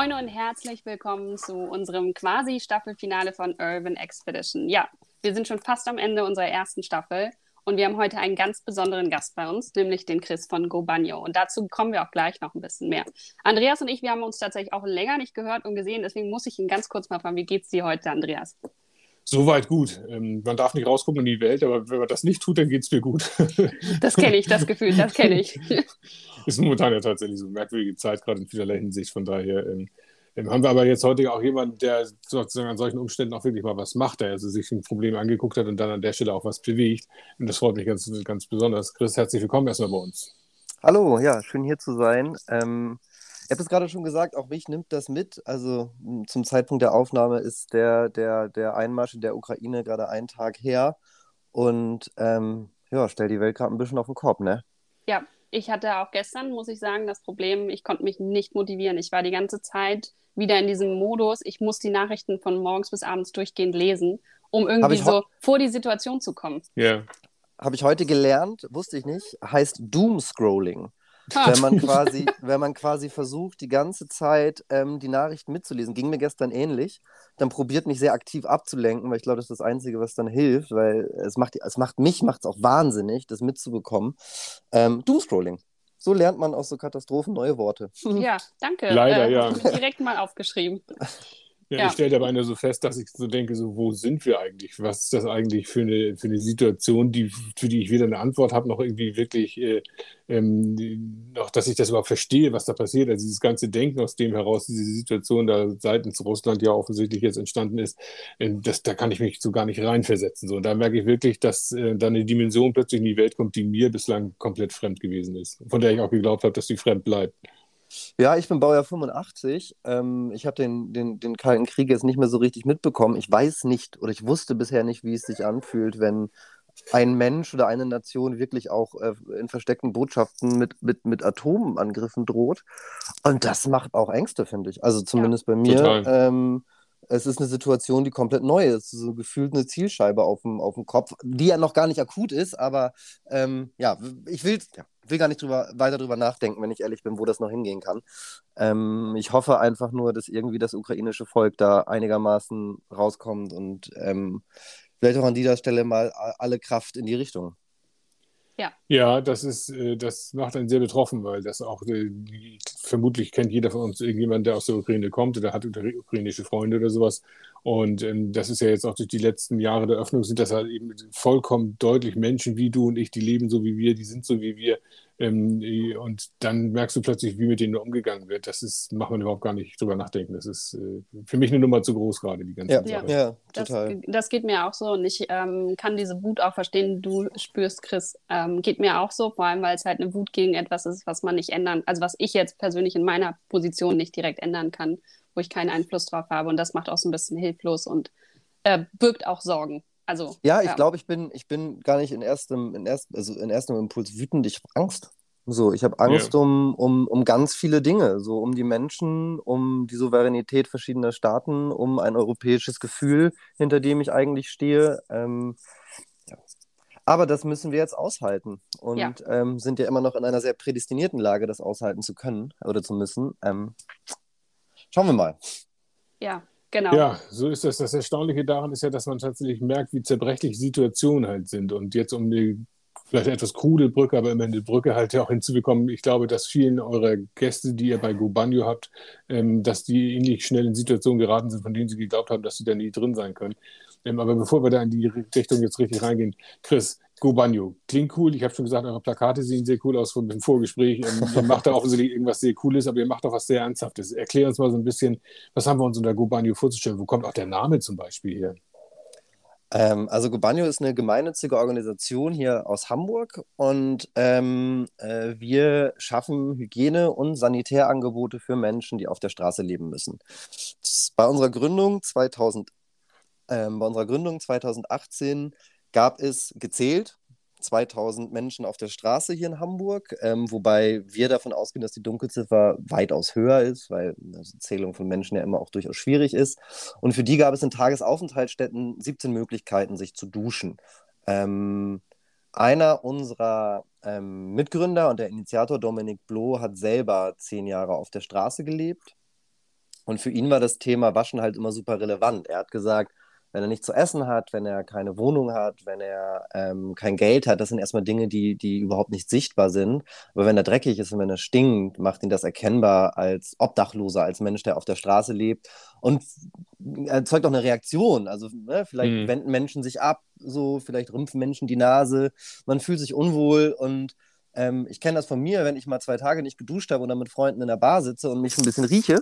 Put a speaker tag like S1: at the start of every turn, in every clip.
S1: Moin und herzlich willkommen zu unserem quasi Staffelfinale von Urban Expedition. Ja, wir sind schon fast am Ende unserer ersten Staffel und wir haben heute einen ganz besonderen Gast bei uns, nämlich den Chris von Go Bagno. Und dazu kommen wir auch gleich noch ein bisschen mehr. Andreas und ich, wir haben uns tatsächlich auch länger nicht gehört und gesehen, deswegen muss ich ihn ganz kurz mal fragen, wie geht's dir heute, Andreas?
S2: Soweit gut. Ähm, man darf nicht rausgucken in die Welt, aber wenn man das nicht tut, dann geht es mir gut.
S1: Das kenne ich, das Gefühl, das kenne ich.
S2: Ist momentan ja tatsächlich so eine merkwürdige Zeit, gerade in vielerlei Hinsicht. Von daher ähm, ähm, haben wir aber jetzt heute auch jemanden, der sozusagen an solchen Umständen auch wirklich mal was macht, der also sich ein Problem angeguckt hat und dann an der Stelle auch was bewegt. Und das freut mich ganz, ganz besonders. Chris, herzlich willkommen erstmal bei uns.
S3: Hallo, ja, schön hier zu sein. Ähm, ich habe es gerade schon gesagt, auch mich nimmt das mit. Also zum Zeitpunkt der Aufnahme ist der, der, der Einmarsch in der Ukraine gerade einen Tag her. Und ähm, ja, stell die Welt gerade ein bisschen auf den Kopf, ne?
S1: Ja, ich hatte auch gestern, muss ich sagen, das Problem, ich konnte mich nicht motivieren. Ich war die ganze Zeit wieder in diesem Modus, ich muss die Nachrichten von morgens bis abends durchgehend lesen, um irgendwie so vor die Situation zu kommen.
S2: Ja. Yeah.
S3: Habe ich heute gelernt, wusste ich nicht, heißt Doom-Scrolling. Wenn man quasi, wenn man quasi versucht, die ganze Zeit ähm, die Nachrichten mitzulesen, ging mir gestern ähnlich, dann probiert mich sehr aktiv abzulenken, weil ich glaube, das ist das Einzige, was dann hilft, weil es macht, es macht mich, macht es auch wahnsinnig, das mitzubekommen. Ähm, Doomscrolling. So lernt man aus so Katastrophen neue Worte.
S1: Ja, danke.
S2: Leider, äh, ja.
S1: Direkt mal aufgeschrieben.
S2: Ja, ja. Ich stelle dabei nur so fest, dass ich so denke, so, wo sind wir eigentlich? Was ist das eigentlich für eine, für eine Situation, die, für die ich weder eine Antwort habe, noch irgendwie wirklich, äh, ähm, noch, dass ich das überhaupt verstehe, was da passiert. Also dieses ganze Denken, aus dem heraus diese Situation da seitens Russland ja offensichtlich jetzt entstanden ist, äh, das, da kann ich mich so gar nicht reinversetzen. So. Und da merke ich wirklich, dass äh, da eine Dimension plötzlich in die Welt kommt, die mir bislang komplett fremd gewesen ist. Von der ich auch geglaubt habe, dass sie fremd bleibt.
S3: Ja, ich bin Baujahr 85. Ähm, ich habe den, den, den Kalten Krieg jetzt nicht mehr so richtig mitbekommen. Ich weiß nicht oder ich wusste bisher nicht, wie es sich anfühlt, wenn ein Mensch oder eine Nation wirklich auch äh, in versteckten Botschaften mit, mit, mit Atomangriffen droht. Und das macht auch Ängste, finde ich. Also zumindest ja, bei mir. Ähm, es ist eine Situation, die komplett neu ist. So gefühlt eine Zielscheibe auf dem, auf dem Kopf, die ja noch gar nicht akut ist, aber ähm, ja, ich will, ja, will gar nicht drüber, weiter drüber nachdenken, wenn ich ehrlich bin, wo das noch hingehen kann. Ähm, ich hoffe einfach nur, dass irgendwie das ukrainische Volk da einigermaßen rauskommt und ähm, vielleicht auch an dieser Stelle mal alle Kraft in die Richtung.
S1: Ja.
S2: Ja, das ist, äh, das macht einen sehr betroffen, weil das auch, äh, vermutlich kennt jeder von uns irgendjemand, der aus der Ukraine kommt oder hat ukrainische Freunde oder sowas. Und ähm, das ist ja jetzt auch durch die letzten Jahre der Öffnung sind das halt eben vollkommen deutlich Menschen wie du und ich, die leben so wie wir, die sind so wie wir. Ähm, und dann merkst du plötzlich, wie mit denen umgegangen wird. Das ist, macht man überhaupt gar nicht drüber nachdenken. Das ist äh, für mich eine Nummer zu groß gerade, die ganze
S3: ja,
S2: Sache.
S3: Ja,
S1: total. Das, das, geht mir auch so und ich ähm, kann diese Wut auch verstehen, du spürst, Chris. Ähm, geht mir auch so, vor allem, weil es halt eine Wut gegen etwas ist, was man nicht ändern, also was ich jetzt persönlich in meiner Position nicht direkt ändern kann, wo ich keinen Einfluss drauf habe. Und das macht auch so ein bisschen hilflos und äh, birgt auch Sorgen. Also,
S3: ja, ich ja. glaube, ich bin, ich bin gar nicht in erstem, in erst, also in erstem Impuls wütend, ich habe Angst. So, ich habe Angst ja. um, um, um ganz viele Dinge, so um die Menschen, um die Souveränität verschiedener Staaten, um ein europäisches Gefühl, hinter dem ich eigentlich stehe. Ähm, ja. Aber das müssen wir jetzt aushalten und ja. Ähm, sind ja immer noch in einer sehr prädestinierten Lage, das aushalten zu können oder zu müssen. Ähm, schauen wir mal.
S1: Ja, Genau.
S2: Ja, so ist das. Das Erstaunliche daran ist ja, dass man tatsächlich merkt, wie zerbrechlich Situationen halt sind. Und jetzt um die vielleicht etwas krude Brücke, aber immerhin die Brücke halt ja auch hinzubekommen. Ich glaube, dass vielen eurer Gäste, die ihr bei Gobanio habt, ähm, dass die ähnlich schnell in Situationen geraten sind, von denen sie geglaubt haben, dass sie da nie drin sein können. Ähm, aber bevor wir da in die Richtung jetzt richtig reingehen, Chris, Gobanio, klingt cool. Ich habe schon gesagt, eure Plakate sehen sehr cool aus von dem Vorgespräch. Ähm, ihr macht da offensichtlich irgendwas sehr Cooles, aber ihr macht auch was sehr Ernsthaftes. Erklär uns mal so ein bisschen, was haben wir uns unter Gobanio vorzustellen? Wo kommt auch der Name zum Beispiel her?
S3: Ähm, also Gobanio ist eine gemeinnützige Organisation hier aus Hamburg und ähm, äh, wir schaffen Hygiene- und Sanitärangebote für Menschen, die auf der Straße leben müssen. Bei unserer Gründung 2000, ähm, bei unserer Gründung 2018 gab es gezählt 2000 Menschen auf der Straße hier in Hamburg, ähm, wobei wir davon ausgehen, dass die Dunkelziffer weitaus höher ist, weil die Zählung von Menschen ja immer auch durchaus schwierig ist. Und für die gab es in Tagesaufenthaltsstätten 17 Möglichkeiten, sich zu duschen. Ähm, einer unserer ähm, Mitgründer und der Initiator Dominik Bloh hat selber zehn Jahre auf der Straße gelebt Und für ihn war das Thema Waschen halt immer super relevant. Er hat gesagt, wenn er nichts zu essen hat, wenn er keine Wohnung hat, wenn er ähm, kein Geld hat, das sind erstmal Dinge, die, die überhaupt nicht sichtbar sind. Aber wenn er dreckig ist und wenn er stinkt, macht ihn das erkennbar als Obdachloser, als Mensch, der auf der Straße lebt und erzeugt auch eine Reaktion. Also ne, vielleicht mhm. wenden Menschen sich ab, so vielleicht rümpfen Menschen die Nase, man fühlt sich unwohl und ähm, ich kenne das von mir, wenn ich mal zwei Tage nicht geduscht habe und dann mit Freunden in der Bar sitze und mich ein bisschen rieche,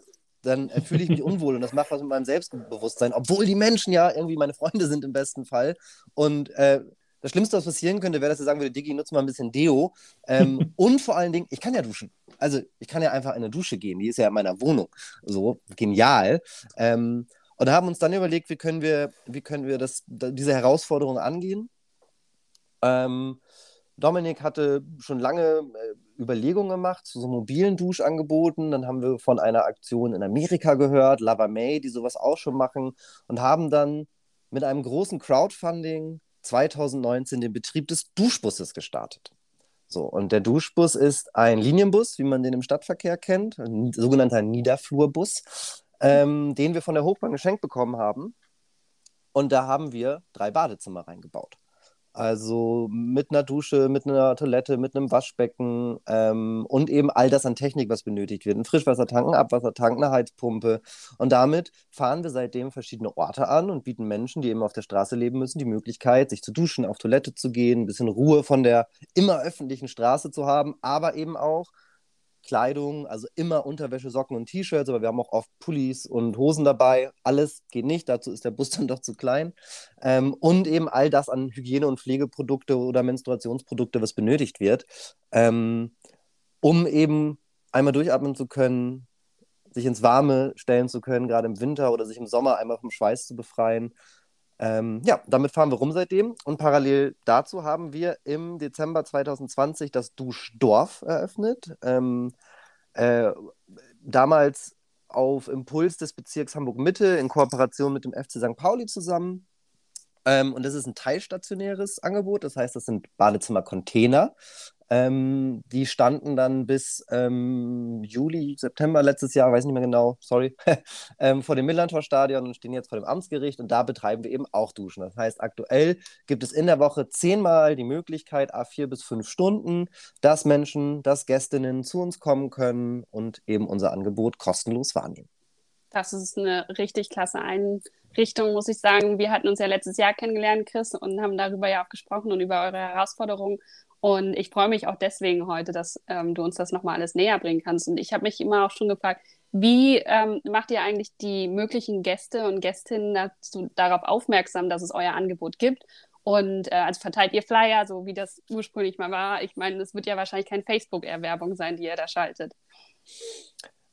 S3: dann äh, fühle ich mich unwohl und das macht was mit meinem Selbstbewusstsein, obwohl die Menschen ja irgendwie meine Freunde sind im besten Fall. Und äh, das Schlimmste, was passieren könnte, wäre, dass er sagen würde, Diggi, nutze mal ein bisschen Deo. Ähm, und vor allen Dingen, ich kann ja duschen. Also ich kann ja einfach in eine Dusche gehen. Die ist ja in meiner Wohnung. So, genial. Ähm, und haben uns dann überlegt, wie können wir, wie können wir das, diese Herausforderung angehen. Ähm, Dominik hatte schon lange äh, Überlegungen gemacht zu so mobilen Duschangeboten. Dann haben wir von einer Aktion in Amerika gehört, Lava May, die sowas auch schon machen und haben dann mit einem großen Crowdfunding 2019 den Betrieb des Duschbusses gestartet. So, und der Duschbus ist ein Linienbus, wie man den im Stadtverkehr kennt, ein sogenannter Niederflurbus, ähm, den wir von der Hochbahn geschenkt bekommen haben. Und da haben wir drei Badezimmer reingebaut. Also mit einer Dusche, mit einer Toilette, mit einem Waschbecken ähm, und eben all das an Technik, was benötigt wird. Ein Frischwassertank, ein Abwassertank, eine Heizpumpe. Und damit fahren wir seitdem verschiedene Orte an und bieten Menschen, die eben auf der Straße leben müssen, die Möglichkeit, sich zu duschen, auf Toilette zu gehen, ein bisschen Ruhe von der immer öffentlichen Straße zu haben, aber eben auch Kleidung, also immer Unterwäsche, Socken und T-Shirts, aber wir haben auch oft Pullis und Hosen dabei. Alles geht nicht, dazu ist der Bus dann doch zu klein. Ähm, und eben all das an Hygiene- und Pflegeprodukte oder Menstruationsprodukte, was benötigt wird, ähm, um eben einmal durchatmen zu können, sich ins Warme stellen zu können, gerade im Winter oder sich im Sommer einmal vom Schweiß zu befreien. Ähm, ja, damit fahren wir rum seitdem. Und parallel dazu haben wir im Dezember 2020 das Duschdorf eröffnet. Ähm, äh, damals auf Impuls des Bezirks Hamburg-Mitte in Kooperation mit dem FC St. Pauli zusammen. Ähm, und das ist ein teilstationäres Angebot, das heißt, das sind Badezimmer-Container. Ähm, die standen dann bis ähm, Juli, September letztes Jahr, weiß nicht mehr genau, sorry, ähm, vor dem Millantor-Stadion und stehen jetzt vor dem Amtsgericht und da betreiben wir eben auch Duschen. Das heißt, aktuell gibt es in der Woche zehnmal die Möglichkeit, a vier bis fünf Stunden, dass Menschen, dass Gästinnen zu uns kommen können und eben unser Angebot kostenlos wahrnehmen.
S1: Das ist eine richtig klasse Einrichtung, muss ich sagen. Wir hatten uns ja letztes Jahr kennengelernt, Chris, und haben darüber ja auch gesprochen und über eure Herausforderungen. Und ich freue mich auch deswegen heute, dass ähm, du uns das nochmal alles näher bringen kannst. Und ich habe mich immer auch schon gefragt, wie ähm, macht ihr eigentlich die möglichen Gäste und Gästinnen dazu, darauf aufmerksam, dass es euer Angebot gibt? Und äh, also verteilt ihr Flyer, so wie das ursprünglich mal war? Ich meine, es wird ja wahrscheinlich kein Facebook-Erwerbung sein, die ihr da schaltet.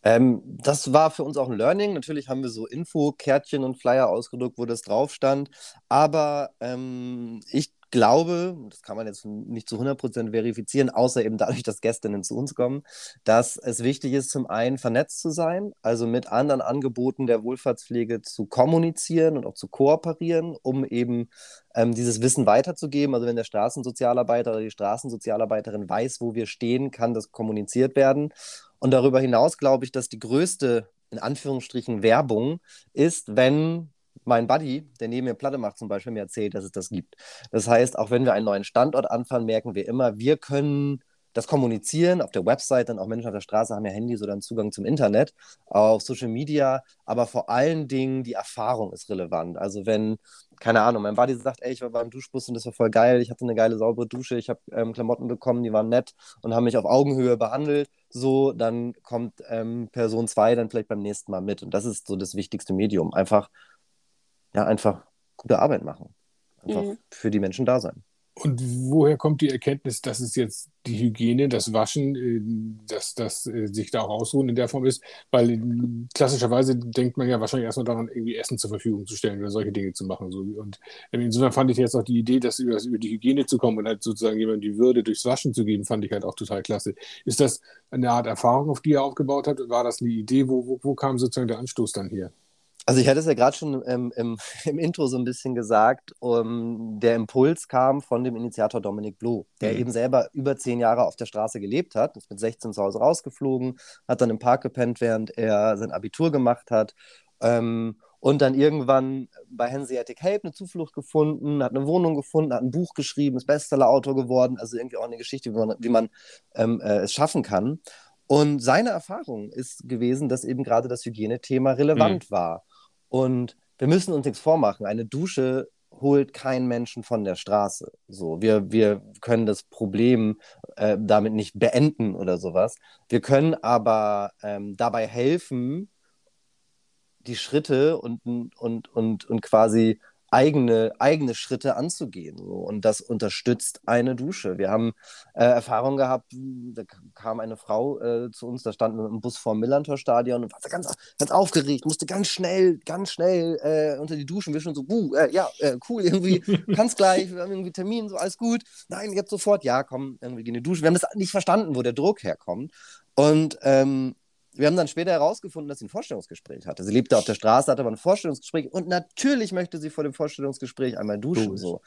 S3: Ähm, das war für uns auch ein Learning. Natürlich haben wir so Info-Kärtchen und Flyer ausgedruckt, wo das drauf stand. Aber ähm, ich glaube, das kann man jetzt nicht zu 100% verifizieren, außer eben dadurch, dass Gästinnen zu uns kommen, dass es wichtig ist, zum einen vernetzt zu sein, also mit anderen Angeboten der Wohlfahrtspflege zu kommunizieren und auch zu kooperieren, um eben ähm, dieses Wissen weiterzugeben. Also wenn der Straßensozialarbeiter oder die Straßensozialarbeiterin weiß, wo wir stehen, kann das kommuniziert werden. Und darüber hinaus glaube ich, dass die größte in Anführungsstrichen Werbung ist, wenn mein Buddy, der neben mir Platte macht, zum Beispiel, mir erzählt, dass es das gibt. Das heißt, auch wenn wir einen neuen Standort anfangen, merken wir immer, wir können das kommunizieren auf der Website, dann auch Menschen auf der Straße haben ja Handys oder einen Zugang zum Internet, auf Social Media, aber vor allen Dingen die Erfahrung ist relevant. Also wenn, keine Ahnung, mein Buddy sagt, ey, ich war beim Duschbus und das war voll geil, ich hatte eine geile, saubere Dusche, ich habe ähm, Klamotten bekommen, die waren nett und haben mich auf Augenhöhe behandelt, so, dann kommt ähm, Person 2 dann vielleicht beim nächsten Mal mit. Und das ist so das wichtigste Medium. Einfach ja, einfach gute Arbeit machen. Einfach mhm. für die Menschen da sein.
S2: Und woher kommt die Erkenntnis, dass es jetzt die Hygiene, das Waschen, äh, dass das äh, sich da auch ausruhen in der Form ist? Weil äh, klassischerweise denkt man ja wahrscheinlich erstmal daran, irgendwie Essen zur Verfügung zu stellen oder solche Dinge zu machen. Und insofern fand ich jetzt auch die Idee, dass über, über die Hygiene zu kommen und halt sozusagen jemandem die Würde durchs Waschen zu geben, fand ich halt auch total klasse. Ist das eine Art Erfahrung, auf die er aufgebaut hat? War das eine Idee? Wo, wo, wo kam sozusagen der Anstoß dann hier?
S3: Also ich hatte es ja gerade schon ähm, im, im, Intro so ein bisschen gesagt, um, der Impuls kam von dem Initiator Dominik Bloh, der mhm. eben selber über zehn Jahre auf der Straße gelebt hat, ist mit 16 zu Hause rausgeflogen, hat dann im Park gepennt, während er sein Abitur gemacht hat ähm, und dann irgendwann bei Hanseatic Help eine Zuflucht gefunden, hat eine Wohnung gefunden, hat ein Buch geschrieben, ist Bestsellerautor geworden, also irgendwie auch eine Geschichte, wie man, wie man ähm, äh, es schaffen kann. Und seine Erfahrung ist gewesen, dass eben gerade das Hygienethema relevant mhm. war. Und wir müssen uns nichts vormachen. Eine Dusche holt keinen Menschen von der Straße. So, wir, wir können das Problem äh, damit nicht beenden oder sowas. Wir können aber ähm, dabei helfen, die Schritte und, und, und, und quasi eigene, eigene Schritte anzugehen. So. Und das unterstützt eine Dusche. Wir haben äh, Erfahrungen gehabt, da kam eine Frau äh, zu uns, da standen wir im Bus vor dem Millantor-Stadion und war ganz, ganz aufgeregt, musste ganz schnell, ganz schnell äh, unter die Duschen. Wir schon so, uh, ja, äh, cool, irgendwie, kannst gleich, wir haben irgendwie Termin, so alles gut. Nein, jetzt sofort, ja, komm, irgendwie gehen in die Dusche. Wir haben das nicht verstanden, wo der Druck herkommt. Und ähm, wir haben dann später herausgefunden, dass sie ein Vorstellungsgespräch hatte. Sie lebte auf der Straße, hatte aber ein Vorstellungsgespräch und natürlich möchte sie vor dem Vorstellungsgespräch einmal duschen, Dusch. so,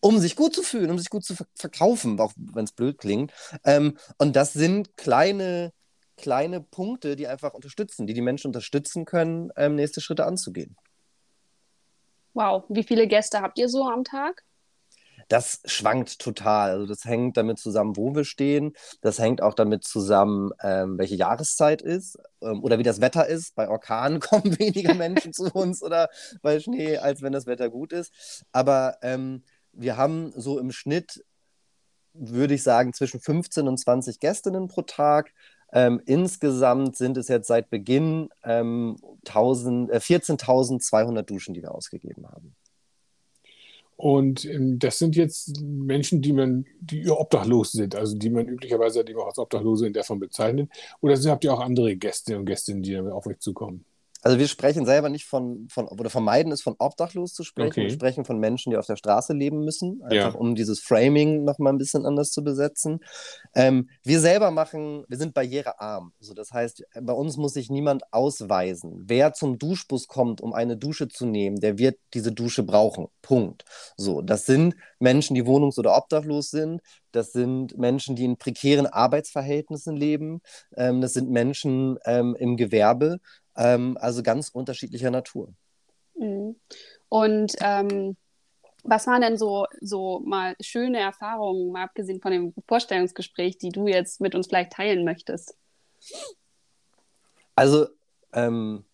S3: um sich gut zu fühlen, um sich gut zu verkaufen, auch wenn es blöd klingt. Ähm, und das sind kleine, kleine Punkte, die einfach unterstützen, die die Menschen unterstützen können, ähm, nächste Schritte anzugehen.
S1: Wow, wie viele Gäste habt ihr so am Tag?
S3: Das schwankt total. Also das hängt damit zusammen, wo wir stehen. Das hängt auch damit zusammen, ähm, welche Jahreszeit ist ähm, oder wie das Wetter ist. Bei Orkanen kommen weniger Menschen zu uns oder bei Schnee, als wenn das Wetter gut ist. Aber ähm, wir haben so im Schnitt, würde ich sagen, zwischen 15 und 20 Gästinnen pro Tag. Ähm, insgesamt sind es jetzt seit Beginn ähm, äh, 14.200 Duschen, die wir ausgegeben haben.
S2: Und ähm, das sind jetzt Menschen, die man, die obdachlos sind, also die man üblicherweise eben auch als Obdachlose in der Form bezeichnet. Oder habt ihr auch andere Gäste und Gästinnen, die auf euch zukommen?
S3: Also wir sprechen selber nicht von, von oder vermeiden es von obdachlos zu sprechen. Okay. Wir sprechen von Menschen, die auf der Straße leben müssen, einfach ja. um dieses Framing nochmal ein bisschen anders zu besetzen. Ähm, wir selber machen, wir sind barrierearm. Also das heißt, bei uns muss sich niemand ausweisen. Wer zum Duschbus kommt, um eine Dusche zu nehmen, der wird diese Dusche brauchen. Punkt. So, das sind Menschen, die wohnungs- oder obdachlos sind. Das sind Menschen, die in prekären Arbeitsverhältnissen leben. Ähm, das sind Menschen ähm, im Gewerbe. Ähm, also ganz unterschiedlicher Natur.
S1: Mhm. Und ähm, was waren denn so, so mal schöne Erfahrungen, mal abgesehen von dem Vorstellungsgespräch, die du jetzt mit uns vielleicht teilen möchtest?
S3: Also, ähm,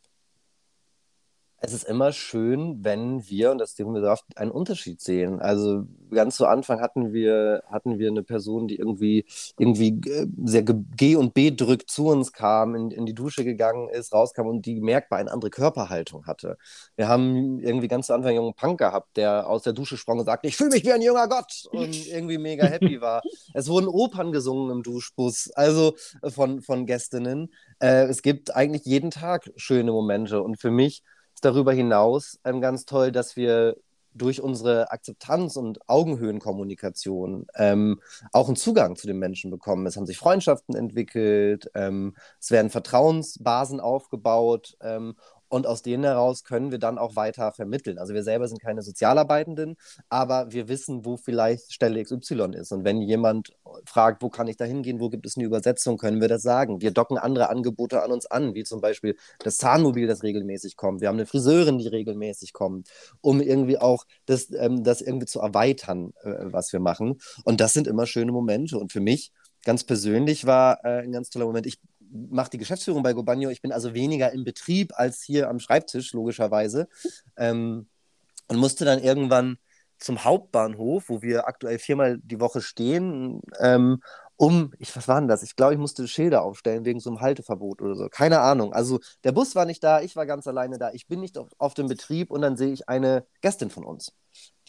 S3: es ist immer schön, wenn wir, und das dürfen wir darf, einen Unterschied sehen. Also ganz zu Anfang hatten wir, hatten wir eine Person, die irgendwie, irgendwie äh, sehr G und B drückt zu uns kam, in, in die Dusche gegangen ist, rauskam und die merkbar eine andere Körperhaltung hatte. Wir haben irgendwie ganz zu Anfang einen jungen Punk gehabt, der aus der Dusche sprang und sagte, ich fühle mich wie ein junger Gott und irgendwie mega happy war. Es wurden Opern gesungen im Duschbus, also von, von Gästinnen. Äh, es gibt eigentlich jeden Tag schöne Momente und für mich darüber hinaus ähm, ganz toll, dass wir durch unsere Akzeptanz und Augenhöhenkommunikation ähm, auch einen Zugang zu den Menschen bekommen. Es haben sich Freundschaften entwickelt, ähm, es werden Vertrauensbasen aufgebaut ähm, und aus denen heraus können wir dann auch weiter vermitteln. Also wir selber sind keine Sozialarbeitenden, aber wir wissen, wo vielleicht Stelle XY ist. Und wenn jemand fragt, wo kann ich da hingehen, wo gibt es eine Übersetzung, können wir das sagen. Wir docken andere Angebote an uns an, wie zum Beispiel das Zahnmobil, das regelmäßig kommt. Wir haben eine Friseurin, die regelmäßig kommt, um irgendwie auch das, ähm, das irgendwie zu erweitern, äh, was wir machen. Und das sind immer schöne Momente. Und für mich ganz persönlich war äh, ein ganz toller Moment. Ich mache die Geschäftsführung bei Gobagno. Ich bin also weniger im Betrieb als hier am Schreibtisch, logischerweise. Ähm, und musste dann irgendwann zum Hauptbahnhof, wo wir aktuell viermal die Woche stehen, ähm, um, ich, was war denn das? Ich glaube, ich musste Schilder aufstellen wegen so einem Halteverbot oder so. Keine Ahnung. Also der Bus war nicht da, ich war ganz alleine da, ich bin nicht auf, auf dem Betrieb und dann sehe ich eine Gästin von uns,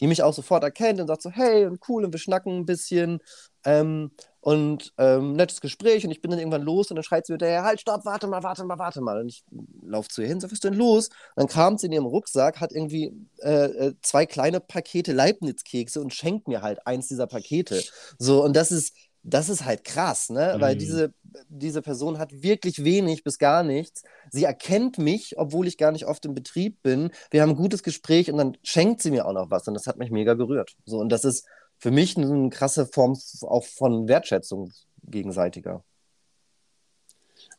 S3: die mich auch sofort erkennt und sagt so, hey, und cool, und wir schnacken ein bisschen. Ähm, und ähm, nettes Gespräch und ich bin dann irgendwann los und dann schreit sie wieder, halt, stopp, warte mal, warte mal, warte mal. Und ich laufe zu ihr hin, sag, was ist denn los? Und dann kramt sie in ihrem Rucksack, hat irgendwie äh, äh, zwei kleine Pakete Leibniz-Kekse und schenkt mir halt eins dieser Pakete. So, und das ist, das ist halt krass, ne? Mhm. Weil diese, diese Person hat wirklich wenig bis gar nichts. Sie erkennt mich, obwohl ich gar nicht oft im Betrieb bin. Wir haben ein gutes Gespräch und dann schenkt sie mir auch noch was und das hat mich mega gerührt. So, und das ist für mich eine krasse Form auch von Wertschätzung gegenseitiger.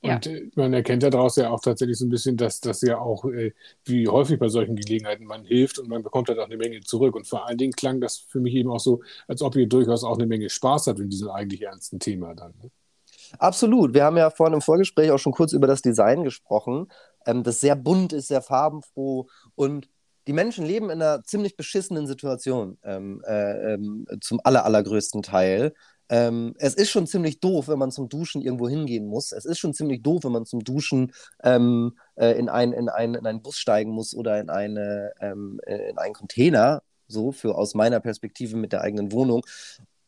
S2: Und ja. Äh, man erkennt daraus ja auch tatsächlich so ein bisschen, dass das ja auch, äh, wie häufig bei solchen Gelegenheiten, man hilft und man bekommt halt auch eine Menge zurück. Und vor allen Dingen klang das für mich eben auch so, als ob ihr durchaus auch eine Menge Spaß habt in diesem eigentlich ernsten Thema dann. Ne?
S3: Absolut. Wir haben ja vorhin im Vorgespräch auch schon kurz über das Design gesprochen, ähm, das sehr bunt ist, sehr farbenfroh und die Menschen leben in einer ziemlich beschissenen Situation ähm, äh, ähm, zum aller, allergrößten Teil. Ähm, es ist schon ziemlich doof, wenn man zum Duschen irgendwo hingehen muss. Es ist schon ziemlich doof, wenn man zum Duschen ähm, äh, in, ein, in, ein, in einen Bus steigen muss oder in, eine, ähm, äh, in einen Container, so für aus meiner Perspektive mit der eigenen Wohnung.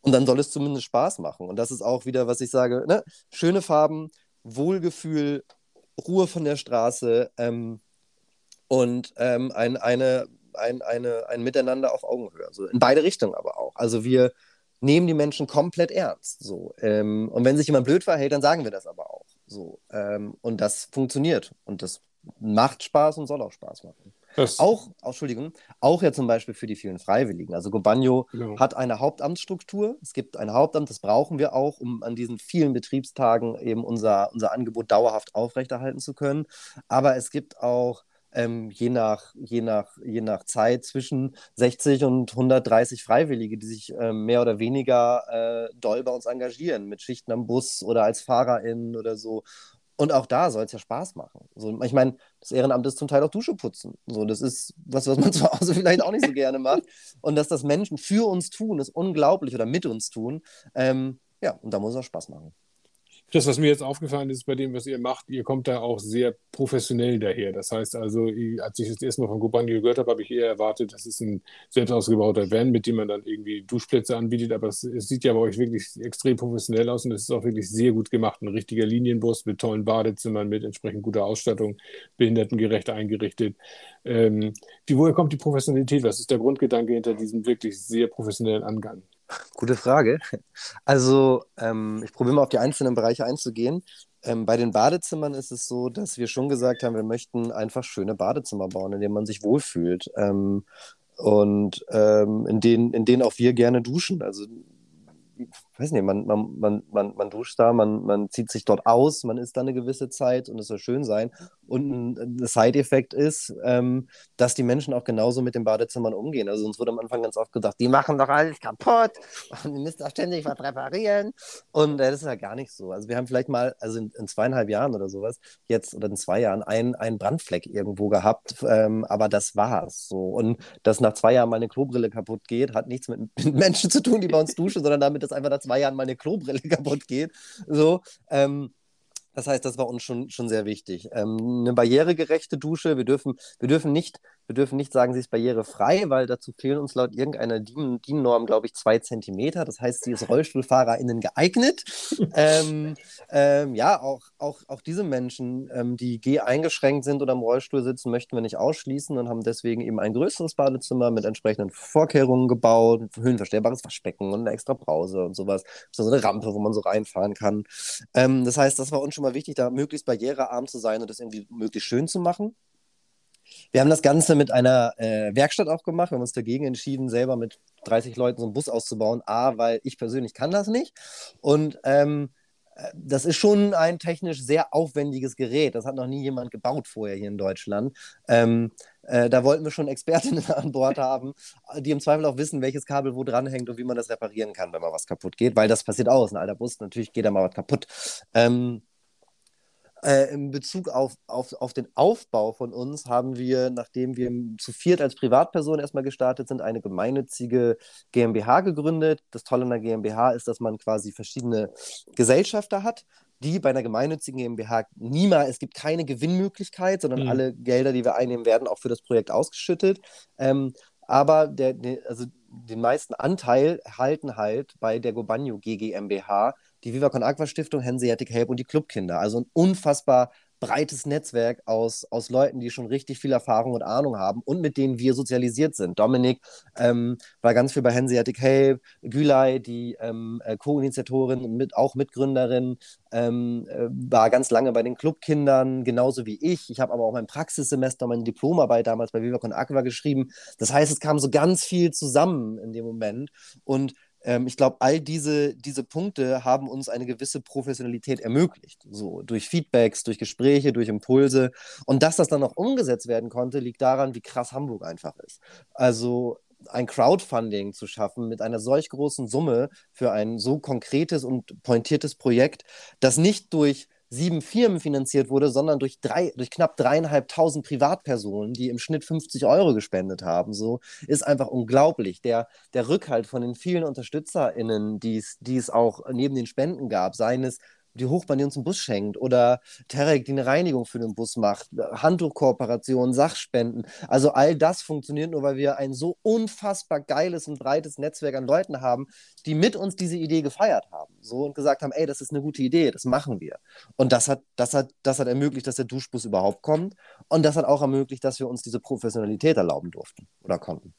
S3: Und dann soll es zumindest Spaß machen. Und das ist auch wieder, was ich sage: ne? schöne Farben, Wohlgefühl, Ruhe von der Straße ähm, und ähm, ein, eine, ein, eine, ein Miteinander auf Augenhöhe. Also in beide Richtungen aber auch. Also wir nehmen die Menschen komplett ernst. So. Ähm, und wenn sich jemand blöd verhält, dann sagen wir das aber auch. So. Ähm, und das funktioniert. Und das macht Spaß und soll auch Spaß machen. Das auch, oh, Entschuldigung, auch ja zum Beispiel für die vielen Freiwilligen. Also Gobanyo genau. hat eine Hauptamtsstruktur. Es gibt ein Hauptamt, das brauchen wir auch, um an diesen vielen Betriebstagen eben unser, unser Angebot dauerhaft aufrechterhalten zu können. Aber es gibt auch ähm, je, nach, je, nach, je nach Zeit zwischen 60 und 130 Freiwillige, die sich ähm, mehr oder weniger äh, doll bei uns engagieren, mit Schichten am Bus oder als FahrerInnen oder so. Und auch da soll es ja Spaß machen. So, ich meine, das Ehrenamt ist zum Teil auch Dusche putzen. So, das ist was, was man zu Hause vielleicht auch nicht so gerne macht. Und dass das Menschen für uns tun, ist unglaublich oder mit uns tun. Ähm, ja, und da muss es auch Spaß machen.
S2: Das, was mir jetzt aufgefallen ist bei dem, was ihr macht, ihr kommt da auch sehr professionell daher. Das heißt also, als ich das erste Mal von Gobanio gehört habe, habe ich eher erwartet, das ist ein selbst ausgebauter Van, mit dem man dann irgendwie Duschplätze anbietet. Aber es, es sieht ja bei euch wirklich extrem professionell aus und es ist auch wirklich sehr gut gemacht. Ein richtiger Linienbus mit tollen Badezimmern, mit entsprechend guter Ausstattung, behindertengerecht eingerichtet. Ähm, die, woher kommt die Professionalität? Was ist der Grundgedanke hinter diesem wirklich sehr professionellen Angang?
S3: Gute Frage. Also, ähm, ich probiere mal auf die einzelnen Bereiche einzugehen. Ähm, bei den Badezimmern ist es so, dass wir schon gesagt haben, wir möchten einfach schöne Badezimmer bauen, in denen man sich wohlfühlt. Ähm, und ähm, in, denen, in denen auch wir gerne duschen. Also weiß nicht, man, man, man, man, man duscht da, man, man zieht sich dort aus, man ist da eine gewisse Zeit und es soll schön sein. Und ein, Side-Effekt ist, ähm, dass die Menschen auch genauso mit den Badezimmern umgehen. Also uns wurde am Anfang ganz oft gedacht, die machen doch alles kaputt und die müssen doch ständig was reparieren. Und äh, das ist ja gar nicht so. Also wir haben vielleicht mal, also in, in, zweieinhalb Jahren oder sowas, jetzt oder in zwei Jahren, einen, Brandfleck irgendwo gehabt, ähm, aber das war's so. Und dass nach zwei Jahren mal eine Klobrille kaputt geht, hat nichts mit, mit Menschen zu tun, die bei uns duschen, sondern damit, dass einfach nach zwei Jahren meine Klobrille kaputt geht. So, ähm, das heißt, das war uns schon, schon sehr wichtig. Ähm, eine barrieregerechte Dusche. Wir dürfen, wir dürfen nicht wir dürfen nicht sagen, sie ist barrierefrei, weil dazu fehlen uns laut irgendeiner DIN-Norm, glaube ich, zwei Zentimeter. Das heißt, sie ist RollstuhlfahrerInnen geeignet. ähm, ähm, ja, auch, auch, auch diese Menschen, ähm, die G eingeschränkt sind oder im Rollstuhl sitzen, möchten wir nicht ausschließen und haben deswegen eben ein größeres Badezimmer mit entsprechenden Vorkehrungen gebaut, höhenverstellbares Waschbecken und eine extra Brause und sowas. So eine Rampe, wo man so reinfahren kann. Ähm, das heißt, das war uns schon mal wichtig, da möglichst barrierearm zu sein und das irgendwie möglichst schön zu machen. Wir haben das Ganze mit einer äh, Werkstatt auch gemacht. Wir haben uns dagegen entschieden, selber mit 30 Leuten so einen Bus auszubauen. A, weil ich persönlich kann das nicht. Und ähm, äh, das ist schon ein technisch sehr aufwendiges Gerät. Das hat noch nie jemand gebaut vorher hier in Deutschland. Ähm, äh, da wollten wir schon Expertinnen an Bord haben, die im Zweifel auch wissen, welches Kabel wo dran hängt und wie man das reparieren kann, wenn mal was kaputt geht, weil das passiert auch. Ein alter Bus, natürlich geht da mal was kaputt. Ähm, äh, in Bezug auf, auf, auf den Aufbau von uns haben wir, nachdem wir zu viert als Privatperson erstmal gestartet sind, eine gemeinnützige GmbH gegründet. Das Tolle an der GmbH ist, dass man quasi verschiedene Gesellschafter hat, die bei einer gemeinnützigen GmbH niemals, es gibt keine Gewinnmöglichkeit, sondern mhm. alle Gelder, die wir einnehmen, werden auch für das Projekt ausgeschüttet. Ähm, aber der, also den meisten Anteil halten halt bei der Gobanyo GmbH die Viva Con Aqua Stiftung, Hanseatic Help und die Clubkinder. Also ein unfassbar breites Netzwerk aus, aus Leuten, die schon richtig viel Erfahrung und Ahnung haben und mit denen wir sozialisiert sind. Dominik ähm, war ganz viel bei Hanseatic Help, Gülay, die ähm, äh, Co-Initiatorin und mit, auch Mitgründerin, ähm, äh, war ganz lange bei den Clubkindern, genauso wie ich. Ich habe aber auch mein Praxissemester, meine Diplomarbeit damals bei Viva Con Aqua geschrieben. Das heißt, es kam so ganz viel zusammen in dem Moment und ähm, ich glaube, all diese, diese Punkte haben uns eine gewisse Professionalität ermöglicht. So durch Feedbacks, durch Gespräche, durch Impulse. Und dass das dann noch umgesetzt werden konnte, liegt daran, wie krass Hamburg einfach ist. Also ein Crowdfunding zu schaffen mit einer solch großen Summe für ein so konkretes und pointiertes Projekt, das nicht durch sieben Firmen finanziert wurde, sondern durch, drei, durch knapp dreieinhalbtausend Privatpersonen, die im Schnitt 50 Euro gespendet haben, so, ist einfach unglaublich. Der, der Rückhalt von den vielen UnterstützerInnen, die es auch neben den Spenden gab, seien es die Hochbahn, die uns einen Bus schenkt oder Terek, die eine Reinigung für den Bus macht, Handtuchkooperationen, Sachspenden. Also all das funktioniert nur, weil wir ein so unfassbar geiles und breites Netzwerk an Leuten haben, die mit uns diese Idee gefeiert haben. So und gesagt haben, ey, das ist eine gute Idee, das machen wir. Und das hat, das hat, das hat ermöglicht, dass der Duschbus überhaupt kommt. Und das hat auch ermöglicht, dass wir uns diese Professionalität erlauben durften oder konnten.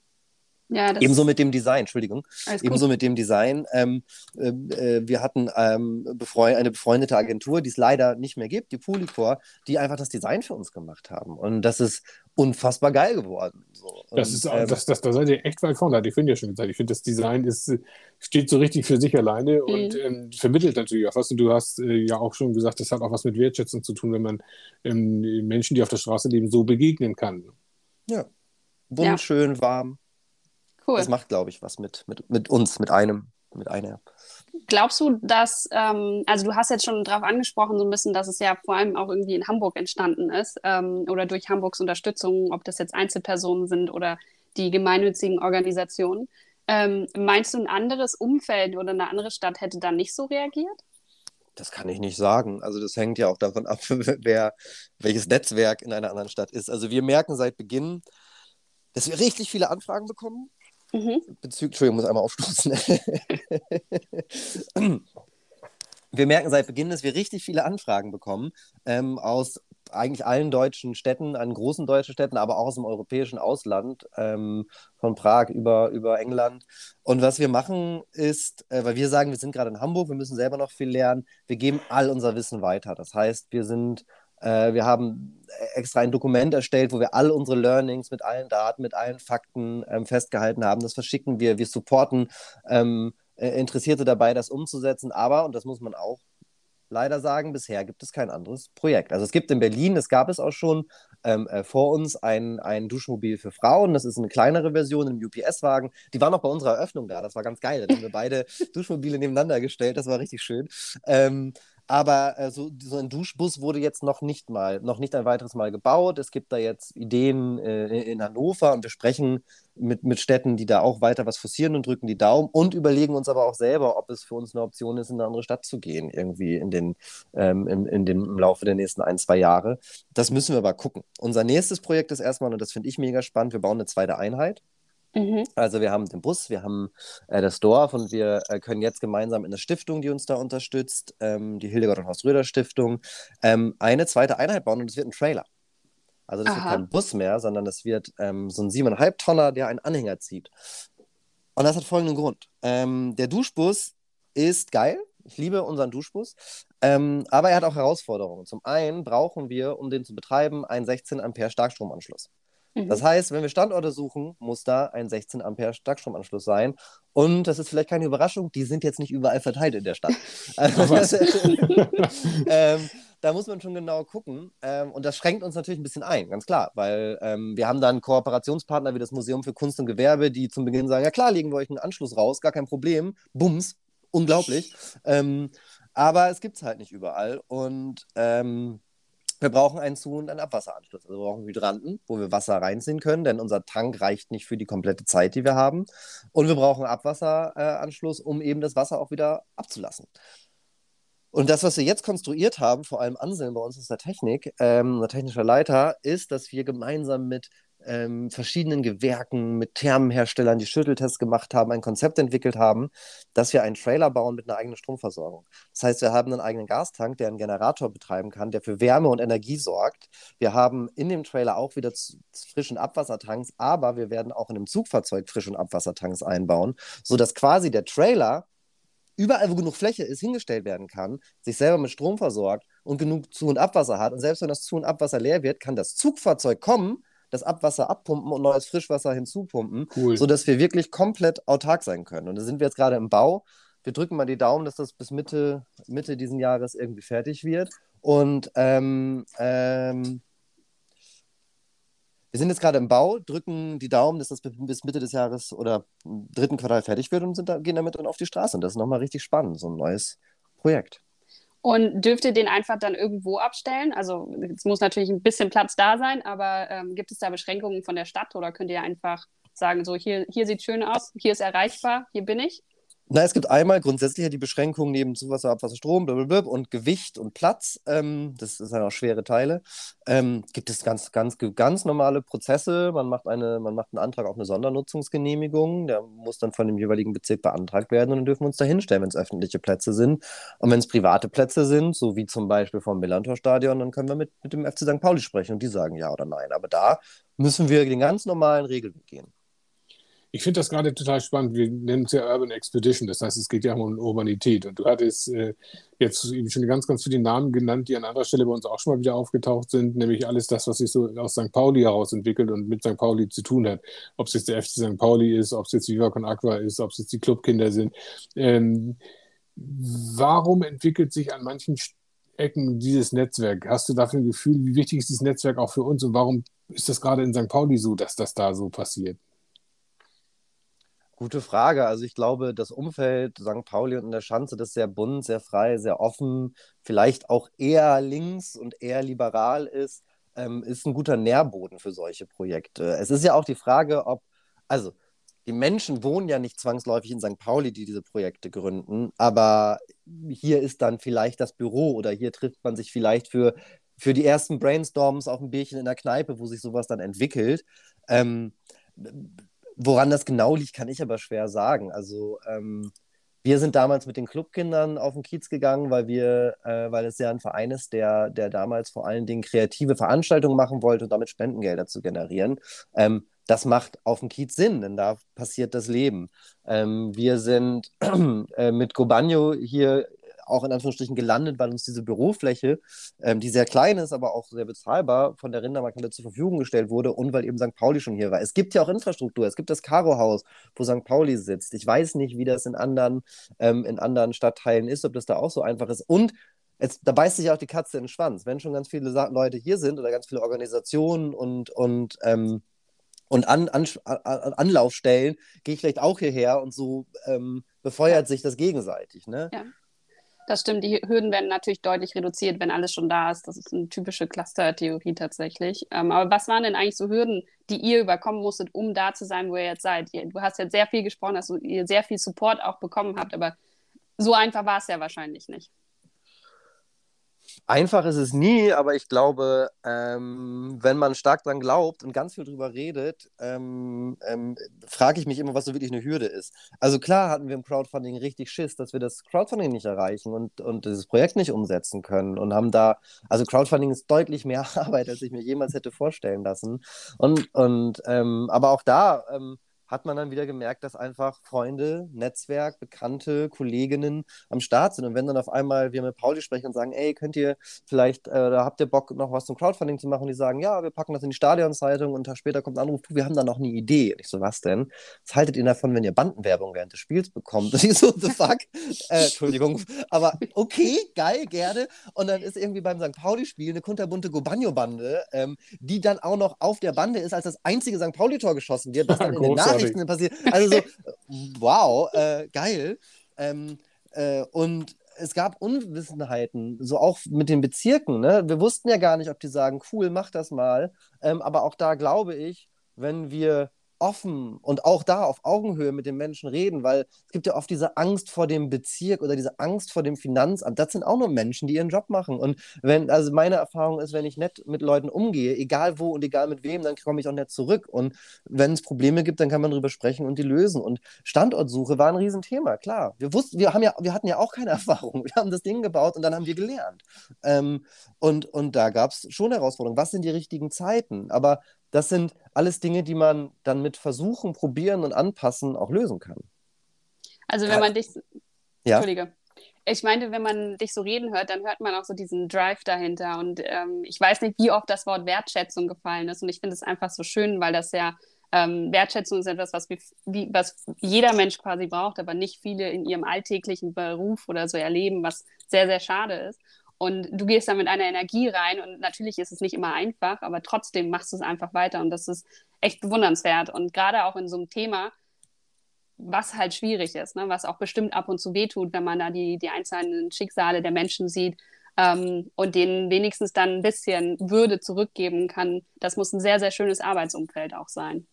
S3: Ja, Ebenso mit dem Design, Entschuldigung. Ebenso mit dem Design. Ähm, äh, äh, wir hatten ähm, befreund, eine befreundete Agentur, die es leider nicht mehr gibt, die Polycore, die einfach das Design für uns gemacht haben. Und das ist unfassbar geil geworden. So.
S2: Das ist, ähm, das, das, da seid ihr echt weit vorne, ich finde ja schon gesagt. Ich finde, das Design ist, steht so richtig für sich alleine mhm. und ähm, vermittelt natürlich auch was. Und du hast äh, ja auch schon gesagt, das hat auch was mit Wertschätzung zu tun, wenn man ähm, Menschen, die auf der Straße leben, so begegnen kann.
S3: Ja. Wunderschön, ja. warm. Cool. Das macht, glaube ich, was mit, mit, mit uns, mit einem, mit einer.
S1: Glaubst du, dass, ähm, also du hast jetzt schon darauf angesprochen, so ein bisschen, dass es ja vor allem auch irgendwie in Hamburg entstanden ist ähm, oder durch Hamburgs Unterstützung, ob das jetzt Einzelpersonen sind oder die gemeinnützigen Organisationen. Ähm, meinst du, ein anderes Umfeld oder eine andere Stadt hätte da nicht so reagiert?
S3: Das kann ich nicht sagen. Also das hängt ja auch davon ab, wer, welches Netzwerk in einer anderen Stadt ist. Also wir merken seit Beginn, dass wir richtig viele Anfragen bekommen Mhm. Bezüglich, Entschuldigung, muss einmal aufstoßen. wir merken seit Beginn, dass wir richtig viele Anfragen bekommen ähm, aus eigentlich allen deutschen Städten, an großen deutschen Städten, aber auch aus dem europäischen Ausland, ähm, von Prag über, über England. Und was wir machen ist, äh, weil wir sagen, wir sind gerade in Hamburg, wir müssen selber noch viel lernen, wir geben all unser Wissen weiter. Das heißt, wir sind äh, wir haben extra ein Dokument erstellt, wo wir all unsere Learnings mit allen Daten, mit allen Fakten ähm, festgehalten haben. Das verschicken wir. Wir supporten ähm, äh, Interessierte dabei, das umzusetzen. Aber, und das muss man auch leider sagen, bisher gibt es kein anderes Projekt. Also es gibt in Berlin, es gab es auch schon ähm, äh, vor uns, ein, ein Duschmobil für Frauen. Das ist eine kleinere Version im UPS-Wagen. Die war noch bei unserer Eröffnung da. Das war ganz geil. Da haben wir beide Duschmobile nebeneinander gestellt. Das war richtig schön. Ähm, aber äh, so, so ein Duschbus wurde jetzt noch nicht mal, noch nicht ein weiteres Mal gebaut. Es gibt da jetzt Ideen äh, in Hannover und wir sprechen mit, mit Städten, die da auch weiter was forcieren und drücken die Daumen und überlegen uns aber auch selber, ob es für uns eine Option ist, in eine andere Stadt zu gehen, irgendwie in den, ähm, in, in dem, im Laufe der nächsten ein, zwei Jahre. Das müssen wir aber gucken. Unser nächstes Projekt ist erstmal, und das finde ich mega spannend, wir bauen eine zweite Einheit. Mhm. Also wir haben den Bus, wir haben äh, das Dorf und wir äh, können jetzt gemeinsam in der Stiftung, die uns da unterstützt, ähm, die Hildegard und Horst Röder Stiftung, ähm, eine zweite Einheit bauen und es wird ein Trailer. Also das Aha. wird kein Bus mehr, sondern das wird ähm, so ein siebeneinhalb Tonner, der einen Anhänger zieht. Und das hat folgenden Grund. Ähm, der Duschbus ist geil. Ich liebe unseren Duschbus. Ähm, aber er hat auch Herausforderungen. Zum einen brauchen wir, um den zu betreiben, einen 16 Ampere Starkstromanschluss. Das mhm. heißt, wenn wir Standorte suchen, muss da ein 16 Ampere Starkstromanschluss sein. Und das ist vielleicht keine Überraschung, die sind jetzt nicht überall verteilt in der Stadt. Also, ähm, da muss man schon genau gucken. Ähm, und das schränkt uns natürlich ein bisschen ein, ganz klar, weil ähm, wir haben dann Kooperationspartner wie das Museum für Kunst und Gewerbe, die zum Beginn sagen, ja klar, legen wir euch einen Anschluss raus, gar kein Problem. Bums, unglaublich. Ähm, aber es gibt es halt nicht überall. Und ähm, wir brauchen einen Zu- und einen Abwasseranschluss. Also wir brauchen Hydranten, wo wir Wasser reinziehen können, denn unser Tank reicht nicht für die komplette Zeit, die wir haben. Und wir brauchen Abwasseranschluss, um eben das Wasser auch wieder abzulassen. Und das, was wir jetzt konstruiert haben, vor allem Anselm bei uns ist der Technik, ähm, der technische Leiter, ist, dass wir gemeinsam mit ähm, verschiedenen Gewerken, mit Thermenherstellern, die Schütteltests gemacht haben, ein Konzept entwickelt haben, dass wir einen Trailer bauen mit einer eigenen Stromversorgung. Das heißt, wir haben einen eigenen Gastank, der einen Generator betreiben kann, der für Wärme und Energie sorgt. Wir haben in dem Trailer auch wieder frischen Abwassertanks, aber wir werden auch in einem Zugfahrzeug Frisch- und Abwassertanks einbauen, sodass quasi der Trailer überall, wo genug Fläche ist, hingestellt werden kann, sich selber mit Strom versorgt und genug Zu- und Abwasser hat. Und selbst wenn das Zu- und Abwasser leer wird, kann das Zugfahrzeug kommen, das Abwasser abpumpen und neues Frischwasser hinzupumpen, cool. sodass wir wirklich komplett autark sein können. Und da sind wir jetzt gerade im Bau. Wir drücken mal die Daumen, dass das bis Mitte, Mitte diesen Jahres irgendwie fertig wird. Und ähm, ähm, wir sind jetzt gerade im Bau, drücken die Daumen, dass das bis Mitte des Jahres oder im dritten Quartal fertig wird und da, gehen damit dann auf die Straße. Und das ist nochmal richtig spannend, so ein neues Projekt.
S1: Und dürft ihr den einfach dann irgendwo abstellen? Also es muss natürlich ein bisschen Platz da sein, aber ähm, gibt es da Beschränkungen von der Stadt oder könnt ihr einfach sagen, so hier, hier sieht schön aus, hier ist erreichbar, hier bin ich?
S3: Na, es gibt einmal grundsätzlich die Beschränkung neben Zuwasser, Abwasser, Strom blablabla, und Gewicht und Platz. Ähm, das sind auch schwere Teile. Ähm, gibt es ganz, ganz, ganz normale Prozesse. Man macht, eine, man macht einen Antrag auf eine Sondernutzungsgenehmigung. Der muss dann von dem jeweiligen Bezirk beantragt werden und dann dürfen wir uns da hinstellen, wenn es öffentliche Plätze sind. Und wenn es private Plätze sind, so wie zum Beispiel vom Millantor-Stadion, dann können wir mit, mit dem FC St. Pauli sprechen und die sagen ja oder nein. Aber da müssen wir den ganz normalen Regeln gehen.
S2: Ich finde das gerade total spannend. Wir nennen es ja Urban Expedition. Das heißt, es geht ja um Urbanität. Und du hattest äh, jetzt eben schon ganz, ganz viele Namen genannt, die an anderer Stelle bei uns auch schon mal wieder aufgetaucht sind. Nämlich alles das, was sich so aus St. Pauli heraus entwickelt und mit St. Pauli zu tun hat. Ob es jetzt der FC St. Pauli ist, ob es jetzt Viva Con Aqua ist, ob es jetzt die Clubkinder sind. Ähm, warum entwickelt sich an manchen Ecken dieses Netzwerk? Hast du dafür ein Gefühl, wie wichtig ist dieses Netzwerk auch für uns und warum ist das gerade in St. Pauli so, dass das da so passiert?
S3: Gute Frage. Also ich glaube, das Umfeld St. Pauli und in der Schanze, das sehr bunt, sehr frei, sehr offen, vielleicht auch eher links und eher liberal ist, ähm, ist ein guter Nährboden für solche Projekte. Es ist ja auch die Frage, ob, also die Menschen wohnen ja nicht zwangsläufig in St. Pauli, die diese Projekte gründen, aber hier ist dann vielleicht das Büro oder hier trifft man sich vielleicht für, für die ersten Brainstorms auf ein Bierchen in der Kneipe, wo sich sowas dann entwickelt. Ähm, Woran das genau liegt, kann ich aber schwer sagen. Also ähm, wir sind damals mit den Clubkindern auf den Kiez gegangen, weil wir, äh, weil es ja ein Verein ist, der, der damals vor allen Dingen kreative Veranstaltungen machen wollte und damit Spendengelder zu generieren. Ähm, das macht auf dem Kiez Sinn, denn da passiert das Leben. Ähm, wir sind äh, mit Gobagno hier auch in Anführungsstrichen gelandet, weil uns diese Bürofläche, ähm, die sehr klein ist, aber auch sehr bezahlbar, von der Rindermarkante zur Verfügung gestellt wurde und weil eben St. Pauli schon hier war. Es gibt ja auch Infrastruktur. Es gibt das Karo-Haus, wo St. Pauli sitzt. Ich weiß nicht, wie das in anderen, ähm, in anderen Stadtteilen ist, ob das da auch so einfach ist. Und es, da beißt sich auch die Katze in den Schwanz. Wenn schon ganz viele Leute hier sind oder ganz viele Organisationen und, und ähm, und an, an, an Anlaufstellen gehe ich vielleicht auch hierher und so ähm, befeuert ja. sich das gegenseitig. Ne? Ja.
S1: Das stimmt, die Hürden werden natürlich deutlich reduziert, wenn alles schon da ist. Das ist eine typische Cluster-Theorie tatsächlich. Ähm, aber was waren denn eigentlich so Hürden, die ihr überkommen musstet, um da zu sein, wo ihr jetzt seid? Ihr, du hast jetzt sehr viel gesprochen, dass ihr sehr viel Support auch bekommen habt, aber so einfach war es ja wahrscheinlich nicht.
S3: Einfach ist es nie, aber ich glaube, ähm, wenn man stark dran glaubt und ganz viel drüber redet, ähm, ähm, frage ich mich immer, was so wirklich eine Hürde ist. Also klar hatten wir im Crowdfunding richtig Schiss, dass wir das Crowdfunding nicht erreichen und, und dieses Projekt nicht umsetzen können und haben da, also Crowdfunding ist deutlich mehr Arbeit, als ich mir jemals hätte vorstellen lassen. Und, und ähm, aber auch da, ähm, hat man dann wieder gemerkt, dass einfach Freunde, Netzwerk, Bekannte, Kolleginnen am Start sind. Und wenn dann auf einmal wir mit Pauli sprechen und sagen, ey, könnt ihr vielleicht, äh, da habt ihr Bock, noch was zum Crowdfunding zu machen? Und die sagen, ja, wir packen das in die Stadionzeitung und Tag später kommt ein Anruf, du, wir haben da noch eine Idee. Und ich so, was denn? Was haltet ihr davon, wenn ihr Bandenwerbung während des Spiels bekommt? Und ich so, the fuck? äh, Entschuldigung. Aber okay, geil, gerne. Und dann ist irgendwie beim St. Pauli-Spiel eine kunterbunte Gobagno-Bande, ähm, die dann auch noch auf der Bande ist, als das einzige St. Pauli-Tor geschossen wird, das dann in den Nachrichten passiert. Also so, wow, äh, geil. Ähm, äh, und es gab Unwissenheiten, so auch mit den Bezirken. Ne? Wir wussten ja gar nicht, ob die sagen, cool, mach das mal. Ähm, aber auch da glaube ich, wenn wir offen und auch da auf Augenhöhe mit den Menschen reden, weil es gibt ja oft diese Angst vor dem Bezirk oder diese Angst vor dem Finanzamt. Das sind auch nur Menschen, die ihren Job machen. Und wenn, also meine Erfahrung ist, wenn ich nett mit Leuten umgehe, egal wo und egal mit wem, dann komme ich auch nett zurück. Und wenn es Probleme gibt, dann kann man darüber sprechen und die lösen. Und Standortsuche war ein Riesenthema, klar. Wir wussten, wir haben ja, wir hatten ja auch keine Erfahrung. Wir haben das Ding gebaut und dann haben wir gelernt. Ähm, und, und da gab es schon Herausforderungen. Was sind die richtigen Zeiten? Aber das sind alles Dinge, die man dann mit Versuchen, Probieren und Anpassen auch lösen kann.
S1: Also wenn man dich. Ja. Entschuldige. Ich meinte, wenn man dich so reden hört, dann hört man auch so diesen Drive dahinter. Und ähm, ich weiß nicht, wie oft das Wort Wertschätzung gefallen ist. Und ich finde es einfach so schön, weil das ja ähm, Wertschätzung ist etwas, was, wie, was jeder Mensch quasi braucht, aber nicht viele in ihrem alltäglichen Beruf oder so erleben, was sehr, sehr schade ist. Und du gehst da mit einer Energie rein und natürlich ist es nicht immer einfach, aber trotzdem machst du es einfach weiter und das ist echt bewundernswert. Und gerade auch in so einem Thema, was halt schwierig ist, ne? was auch bestimmt ab und zu wehtut, wenn man da die, die einzelnen Schicksale der Menschen sieht ähm, und denen wenigstens dann ein bisschen Würde zurückgeben kann. Das muss ein sehr, sehr schönes Arbeitsumfeld auch sein.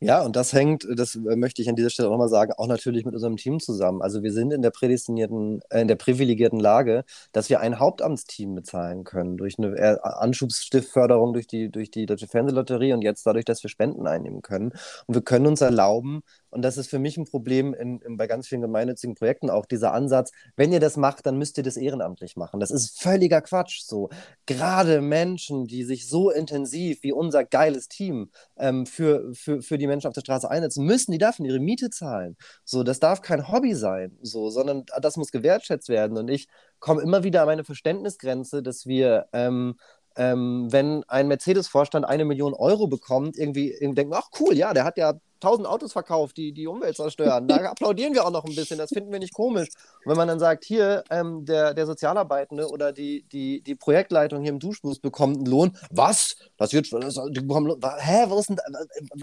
S3: Ja, und das hängt, das möchte ich an dieser Stelle auch nochmal sagen, auch natürlich mit unserem Team zusammen. Also wir sind in der prädestinierten, äh, in der privilegierten Lage, dass wir ein Hauptamtsteam bezahlen können durch eine Anschubsstiftförderung durch die, durch die Deutsche Fernsehlotterie und jetzt dadurch, dass wir Spenden einnehmen können. Und wir können uns erlauben, und das ist für mich ein Problem in, in, bei ganz vielen gemeinnützigen Projekten auch, dieser Ansatz, wenn ihr das macht, dann müsst ihr das ehrenamtlich machen. Das ist völliger Quatsch so. Gerade Menschen, die sich so intensiv wie unser geiles Team ähm, für, für, für die Menschen auf der Straße einsetzen, müssen die dafür ihre Miete zahlen. So, das darf kein Hobby sein, so, sondern das muss gewertschätzt werden. Und ich komme immer wieder an meine Verständnisgrenze, dass wir ähm, ähm, wenn ein Mercedes-Vorstand eine Million Euro bekommt, irgendwie, irgendwie denken, ach cool, ja, der hat ja tausend Autos verkauft, die die Umwelt zerstören. Da applaudieren wir auch noch ein bisschen, das finden wir nicht komisch. Und wenn man dann sagt, hier, ähm, der, der Sozialarbeitende oder die, die, die Projektleitung hier im Duschbus bekommt einen Lohn, was? Das wird, das, die bekommen Lohn. Hä, was ist denn,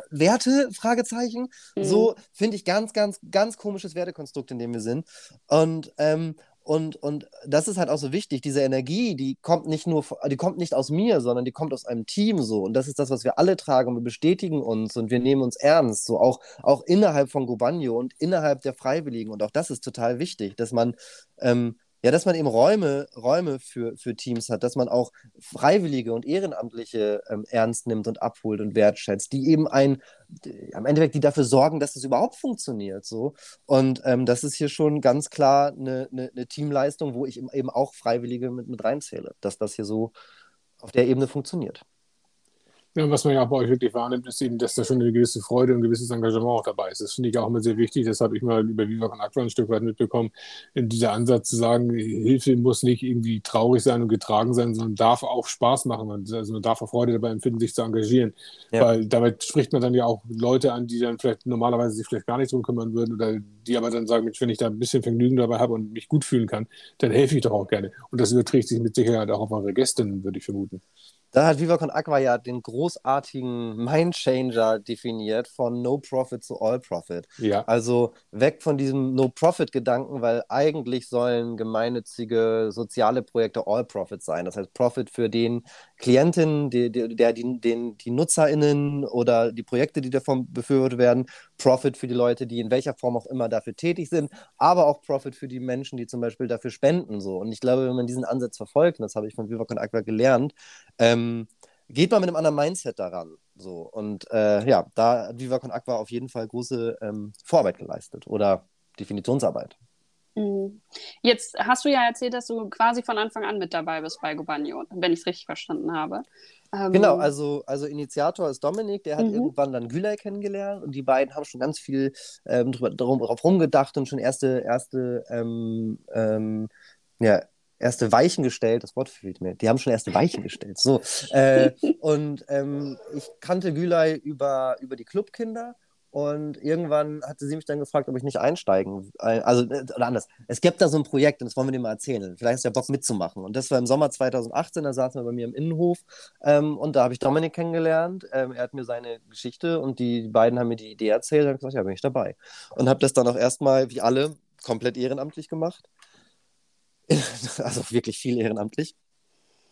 S3: Werte? Fragezeichen. Mhm. So finde ich ganz, ganz, ganz komisches Wertekonstrukt, in dem wir sind. Und ähm, und, und das ist halt auch so wichtig. Diese Energie, die kommt nicht nur, die kommt nicht aus mir, sondern die kommt aus einem Team so. Und das ist das, was wir alle tragen. Und wir bestätigen uns und wir nehmen uns ernst. So auch, auch innerhalb von Gobanio und innerhalb der Freiwilligen. Und auch das ist total wichtig, dass man ähm, ja, dass man eben Räume, Räume für, für Teams hat, dass man auch Freiwillige und Ehrenamtliche ähm, ernst nimmt und abholt und wertschätzt, die eben ein, am Endeffekt, die dafür sorgen, dass das überhaupt funktioniert. So. Und ähm, das ist hier schon ganz klar eine, eine, eine, Teamleistung, wo ich eben auch Freiwillige mit, mit reinzähle, dass das hier so auf der Ebene funktioniert.
S2: Ja, was man ja auch bei euch wirklich wahrnimmt, ist eben, dass da schon eine gewisse Freude und ein gewisses Engagement auch dabei ist. Das finde ich auch immer sehr wichtig. Das habe ich mal über Viva Con Aqua ein Stück weit mitbekommen. In dieser Ansatz zu sagen, Hilfe muss nicht irgendwie traurig sein und getragen sein, sondern darf auch Spaß machen. Also man darf auch Freude dabei empfinden, sich zu engagieren. Ja. Weil damit spricht man dann ja auch Leute an, die dann vielleicht normalerweise sich vielleicht gar nicht drum kümmern würden oder die aber dann sagen, wenn ich da ein bisschen Vergnügen dabei habe und mich gut fühlen kann, dann helfe ich doch auch gerne. Und das überträgt sich mit Sicherheit auch auf eure Gästinnen, würde ich vermuten.
S3: Da hat Viva Con Aqua ja den großartigen Mindchanger definiert von No Profit zu All Profit. Ja. Also weg von diesem No Profit Gedanken, weil eigentlich sollen gemeinnützige soziale Projekte All Profit sein. Das heißt Profit für den Klienten, die, die, der, die, die NutzerInnen oder die Projekte, die davon befürwortet werden, Profit für die Leute, die in welcher Form auch immer dafür tätig sind, aber auch Profit für die Menschen, die zum Beispiel dafür spenden. So. Und ich glaube, wenn man diesen Ansatz verfolgt, und das habe ich von Viva Con Aqua gelernt, ähm, geht man mit einem anderen Mindset daran. So. Und äh, ja, da hat Viva Con Aqua auf jeden Fall große ähm, Vorarbeit geleistet oder Definitionsarbeit.
S1: Mhm. Jetzt hast du ja erzählt, dass du quasi von Anfang an mit dabei bist bei Gobanio, wenn ich es richtig verstanden habe.
S3: Ähm, genau, also, also Initiator ist Dominik, der hat mhm. irgendwann dann Gülay kennengelernt und die beiden haben schon ganz viel ähm, drüber, darauf rumgedacht und schon erste, erste, ähm, ähm, ja, erste Weichen gestellt, das Wort fehlt mir, die haben schon erste Weichen gestellt. So, äh, und ähm, ich kannte Gülay über, über die Clubkinder und irgendwann hatte sie mich dann gefragt, ob ich nicht einsteigen. Also, äh, oder anders. Es gibt da so ein Projekt und das wollen wir dir mal erzählen. Vielleicht du ja Bock mitzumachen. Und das war im Sommer 2018, da saßen wir bei mir im Innenhof ähm, und da habe ich Dominik kennengelernt. Ähm, er hat mir seine Geschichte und die beiden haben mir die Idee erzählt. Ich gesagt, ja, bin ich dabei. Und habe das dann auch erstmal, wie alle, komplett ehrenamtlich gemacht. also wirklich viel ehrenamtlich.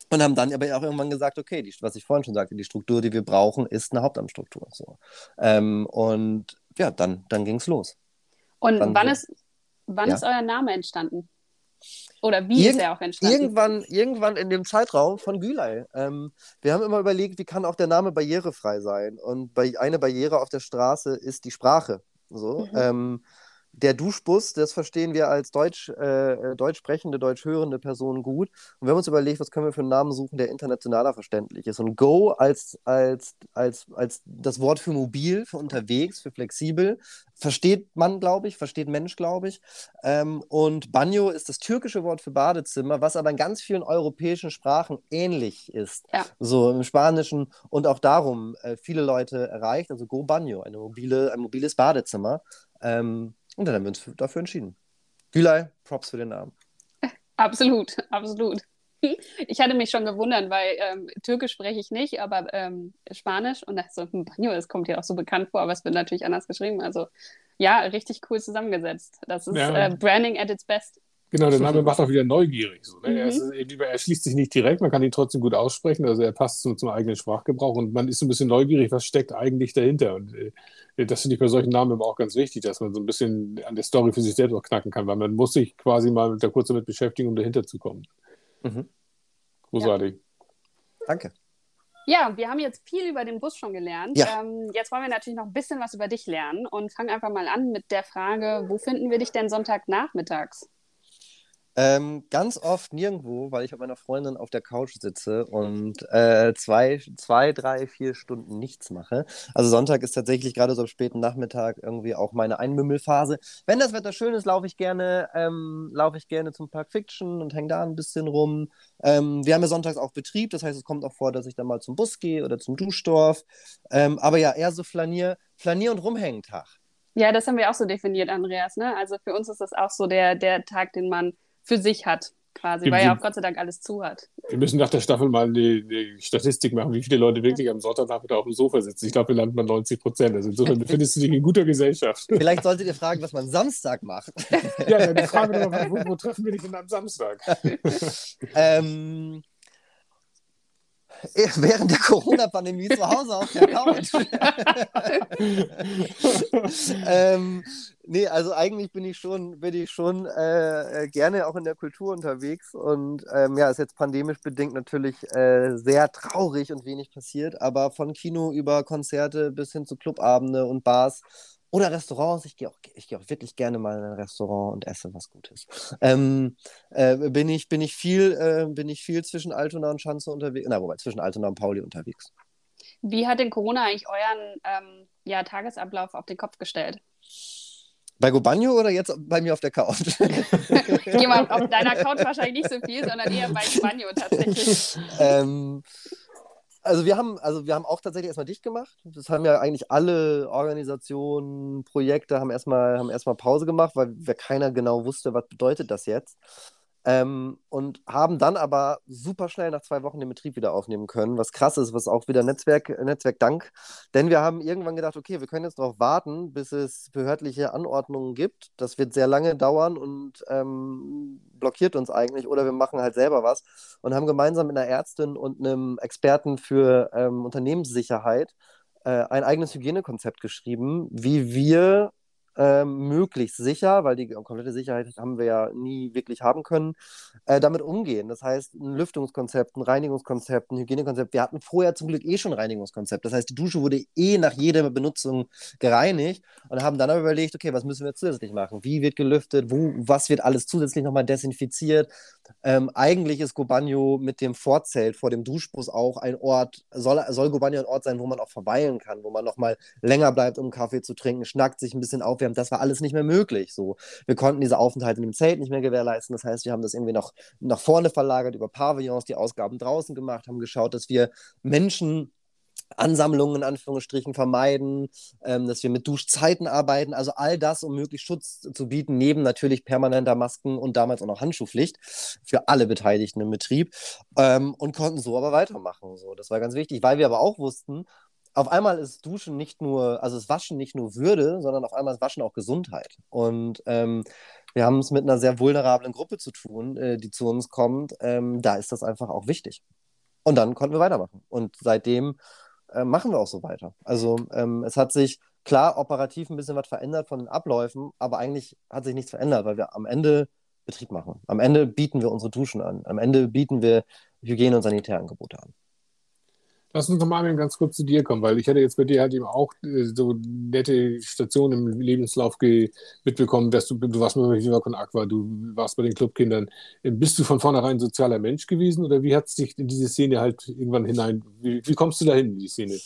S3: Und haben dann aber auch irgendwann gesagt, okay, die, was ich vorhin schon sagte, die Struktur, die wir brauchen, ist eine Hauptamtstruktur. So. Ähm, und ja, dann, dann ging es los.
S1: Und
S3: Dann
S1: wann,
S3: so-
S1: ist, wann
S3: Ja.
S1: ist euer Name entstanden? Oder wie
S3: Irgend-
S1: ist er auch entstanden?
S3: Irgendwann, irgendwann in dem Zeitraum von Gülay. Ähm, wir haben immer überlegt, wie kann auch der Name barrierefrei sein? Und bei, eine Barriere auf der Straße ist die Sprache. So.
S1: Mhm.
S3: Ähm, der Duschbus, das verstehen wir als Deutsch, äh, deutsch sprechende, deutsch hörende Personen gut. Und wir haben uns überlegt, was können wir für einen Namen suchen, der internationaler verständlich ist. Und Go als, als, als, als das Wort für mobil, für unterwegs, für flexibel, versteht man, glaube ich, versteht Mensch, glaube ich. Ähm, und Banyo ist das türkische Wort für Badezimmer, was aber in ganz vielen europäischen Sprachen ähnlich ist.
S1: Ja.
S3: So im Spanischen und auch darum äh, viele Leute erreicht. Also Go Banyo, eine mobile, ein mobiles Badezimmer. Ähm, und dann haben wir uns für- dafür entschieden. Gülay, Props für den Namen.
S1: Absolut, absolut. Ich hatte mich schon gewundert, weil ähm, Türkisch spreche ich nicht, aber ähm, Spanisch und dachte so, hm, Banjo, das kommt ja auch so bekannt vor, aber es wird natürlich anders geschrieben. Also ja, richtig cool zusammengesetzt. Das ist
S2: Ja.
S1: äh, Branding at its best.
S2: Genau, der Name macht auch wieder neugierig. So, ne? er,
S1: Mhm.
S2: ist, eben- er schließt sich nicht direkt, man kann ihn trotzdem gut aussprechen, also er passt zum, zum eigenen Sprachgebrauch und man ist so ein bisschen neugierig, was steckt eigentlich dahinter. Und äh, das finde ich bei solchen Namen immer auch ganz wichtig, dass man so ein bisschen an der Story für sich selbst auch knacken kann, weil man muss sich quasi mal da kurz damit beschäftigen, um dahinter zu kommen.
S3: Mhm.
S2: Großartig.
S3: Danke.
S1: Ja, wir haben jetzt viel über den Bus schon gelernt.
S3: Ja.
S1: Ähm, jetzt wollen wir natürlich noch ein bisschen was über dich lernen und fangen einfach mal an mit der Frage, wo finden wir dich denn Sonntagnachmittags?
S3: Ähm, ganz oft nirgendwo, weil ich mit meiner Freundin auf der Couch sitze und äh, zwei, zwei, drei, vier Stunden nichts mache. Also Sonntag ist tatsächlich gerade so am späten Nachmittag irgendwie auch meine Einmümmelphase. Wenn das Wetter schön ist, laufe ich gerne, ähm, laufe ich gerne zum Park Fiction und hänge da ein bisschen rum. Ähm, wir haben ja sonntags auch Betrieb, das heißt, es kommt auch vor, dass ich dann mal zum Bus gehe oder zum Duschdorf. Ähm, aber ja, eher so Flanier, Flanier- und Rumhängen-Tag.
S1: Ja, das haben wir auch so definiert, Andreas. Ne? Also für uns ist das auch so der, der Tag, den man für sich hat, quasi,
S2: Im
S1: weil ja
S2: Sinn-
S1: auch Gott sei Dank alles zu hat.
S2: Wir müssen nach der Staffel mal eine, eine Statistik machen, wie viele Leute wirklich am Sonntagnachmittag auf dem Sofa sitzen. Ich glaube, wir landen bei 90 Prozent. Also insofern befindest du dich in guter Gesellschaft.
S3: Vielleicht solltet ihr fragen, was man Samstag macht.
S2: ja, dann die Frage doch mal, wo, wo treffen wir dich denn am Samstag?
S3: Ähm, während der Corona-Pandemie zu Hause auf der Couch. ähm, nee, also eigentlich bin ich schon, bin ich schon äh, äh, gerne auch in der Kultur unterwegs und ähm, ja, ist jetzt pandemisch bedingt natürlich äh, sehr traurig und wenig passiert, aber von Kino über Konzerte bis hin zu Clubabende und Bars oder Restaurants. Ich gehe auch, ich gehe auch wirklich gerne mal in ein Restaurant und esse was Gutes. Ähm, äh, bin ich, bin ich viel, äh, bin ich viel zwischen Altona und Schanze unterwegs. Na, wobei zwischen Altona und Pauli unterwegs.
S1: Wie hat denn Corona eigentlich euren ähm, ja, Tagesablauf auf den Kopf gestellt?
S3: Bei Gobagno oder jetzt bei mir auf der Couch?
S1: Ich gehe mal auf deiner Couch wahrscheinlich nicht so viel, sondern eher bei Banjo tatsächlich.
S3: ähm, also wir haben, also wir haben auch tatsächlich erstmal dicht gemacht. Das haben ja eigentlich alle Organisationen, Projekte haben erstmal, haben erstmal Pause gemacht, weil wir keiner genau wusste, was bedeutet das jetzt. Ähm, und haben dann aber super schnell nach zwei Wochen den Betrieb wieder aufnehmen können, was krass ist, was auch wieder Netzwerk, Netzwerkdank. Denn wir haben irgendwann gedacht, okay, wir können jetzt darauf warten, bis es behördliche Anordnungen gibt. Das wird sehr lange dauern und ähm, blockiert uns eigentlich. Oder wir machen halt selber was und haben gemeinsam mit einer Ärztin und einem Experten für ähm, Unternehmenssicherheit äh, ein eigenes Hygienekonzept geschrieben, wie wir ähm, möglichst sicher, weil die komplette Sicherheit haben wir ja nie wirklich haben können, äh, damit umgehen. Das heißt, ein Lüftungskonzept, ein Reinigungskonzept, ein Hygienekonzept. Wir hatten vorher zum Glück eh schon ein Reinigungskonzept. Das heißt, die Dusche wurde eh nach jeder Benutzung gereinigt und haben dann aber überlegt, okay, was müssen wir zusätzlich machen? Wie wird gelüftet? Wo, was wird alles zusätzlich nochmal desinfiziert? Ähm, eigentlich ist Gobagno mit dem Vorzelt vor dem Duschbus auch ein Ort, soll, soll Gobagno ein Ort sein, wo man auch verweilen kann, wo man nochmal länger bleibt, um Kaffee zu trinken, schnackt sich ein bisschen aufwärmt. Das war alles nicht mehr möglich. So. Wir konnten diese Aufenthalte in dem Zelt nicht mehr gewährleisten. Das heißt, wir haben das irgendwie noch nach vorne verlagert über Pavillons, die Ausgaben draußen gemacht, haben geschaut, dass wir Menschen Ansammlungen in Anführungsstrichen vermeiden, ähm, dass wir mit Duschzeiten arbeiten, also all das, um möglichst Schutz zu bieten, neben natürlich permanenter Masken und damals auch noch Handschuhpflicht für alle Beteiligten im Betrieb ähm, und konnten so aber weitermachen. So. Das war ganz wichtig, weil wir aber auch wussten, auf einmal ist Duschen nicht nur, also das Waschen nicht nur Würde, sondern auf einmal ist Waschen auch Gesundheit. Und ähm, wir haben es mit einer sehr vulnerablen Gruppe zu tun, äh, die zu uns kommt. Ähm, da ist das einfach auch wichtig. Und dann konnten wir weitermachen. Und seitdem äh, machen wir auch so weiter. Also ähm, es hat sich klar operativ ein bisschen was verändert von den Abläufen, aber eigentlich hat sich nichts verändert, weil wir am Ende Betrieb machen. Am Ende bieten wir unsere Duschen an. Am Ende bieten wir Hygiene- und Sanitärangebote an.
S2: Lass uns nochmal ganz kurz zu dir kommen, weil ich hatte jetzt bei dir halt eben auch äh, so nette Stationen im Lebenslauf mitbekommen, dass du, du warst mit Viva Con Aqua, du warst bei den Clubkindern. Bist du von vornherein ein sozialer Mensch gewesen oder wie hat es dich in diese Szene halt irgendwann hinein, wie, wie kommst du dahin in die Szene?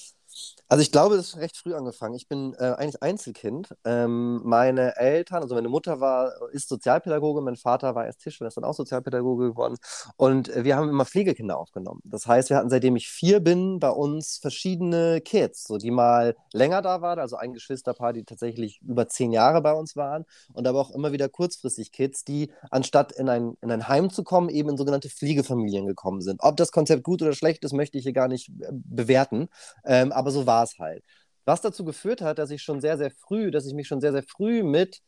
S3: Also ich glaube, das ist recht früh angefangen. Ich bin äh, eigentlich Einzelkind. Ähm, meine Eltern, also meine Mutter war, ist Sozialpädagoge, mein Vater war erst Tischler, ist dann auch Sozialpädagoge geworden. Und äh, wir haben immer Pflegekinder aufgenommen. Das heißt, wir hatten, seitdem ich vier bin, bei uns verschiedene Kids, so die mal länger da waren, also ein Geschwisterpaar, die tatsächlich über zehn Jahre bei uns waren. Und aber auch immer wieder kurzfristig Kids, die anstatt in ein, in ein Heim zu kommen, eben in sogenannte Pflegefamilien gekommen sind. Ob das Konzept gut oder schlecht ist, möchte ich hier gar nicht äh, bewerten. Ähm, aber so war es halt. Was dazu geführt hat, dass ich schon sehr, sehr früh, dass ich mich schon sehr, sehr früh mit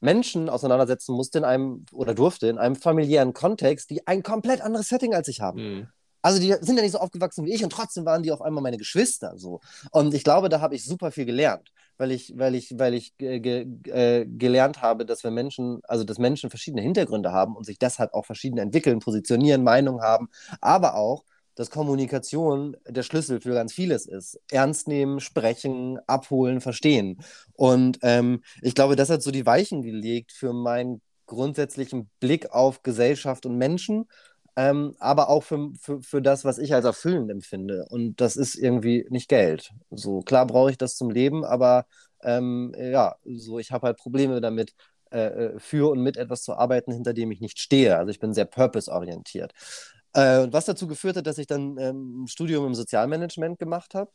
S3: Menschen auseinandersetzen musste in einem oder durfte in einem familiären Kontext, die ein komplett anderes Setting als ich haben. Mhm. Also die sind ja nicht so aufgewachsen wie ich und trotzdem waren die auf einmal meine Geschwister so. Und ich glaube, da habe ich super viel gelernt, weil ich, weil ich, weil ich ge äh, gelernt habe, dass wir Menschen, also dass Menschen verschiedene Hintergründe haben und sich deshalb auch verschieden entwickeln, positionieren, Meinungen haben, aber auch, dass Kommunikation der Schlüssel für ganz vieles ist. Ernst nehmen, sprechen, abholen, verstehen. Und ähm, ich glaube, das hat so die Weichen gelegt für meinen grundsätzlichen Blick auf Gesellschaft und Menschen, ähm, aber auch für, für, für das, was ich als erfüllend empfinde. Und das ist irgendwie nicht Geld. So klar brauche ich das zum Leben, aber ähm, ja, so ich habe halt Probleme damit, äh, äh, für und mit etwas zu arbeiten, hinter dem ich nicht stehe. Also ich bin sehr purpose-orientiert. Äh, was dazu geführt hat, dass ich dann ähm, ein Studium im Sozialmanagement gemacht habe.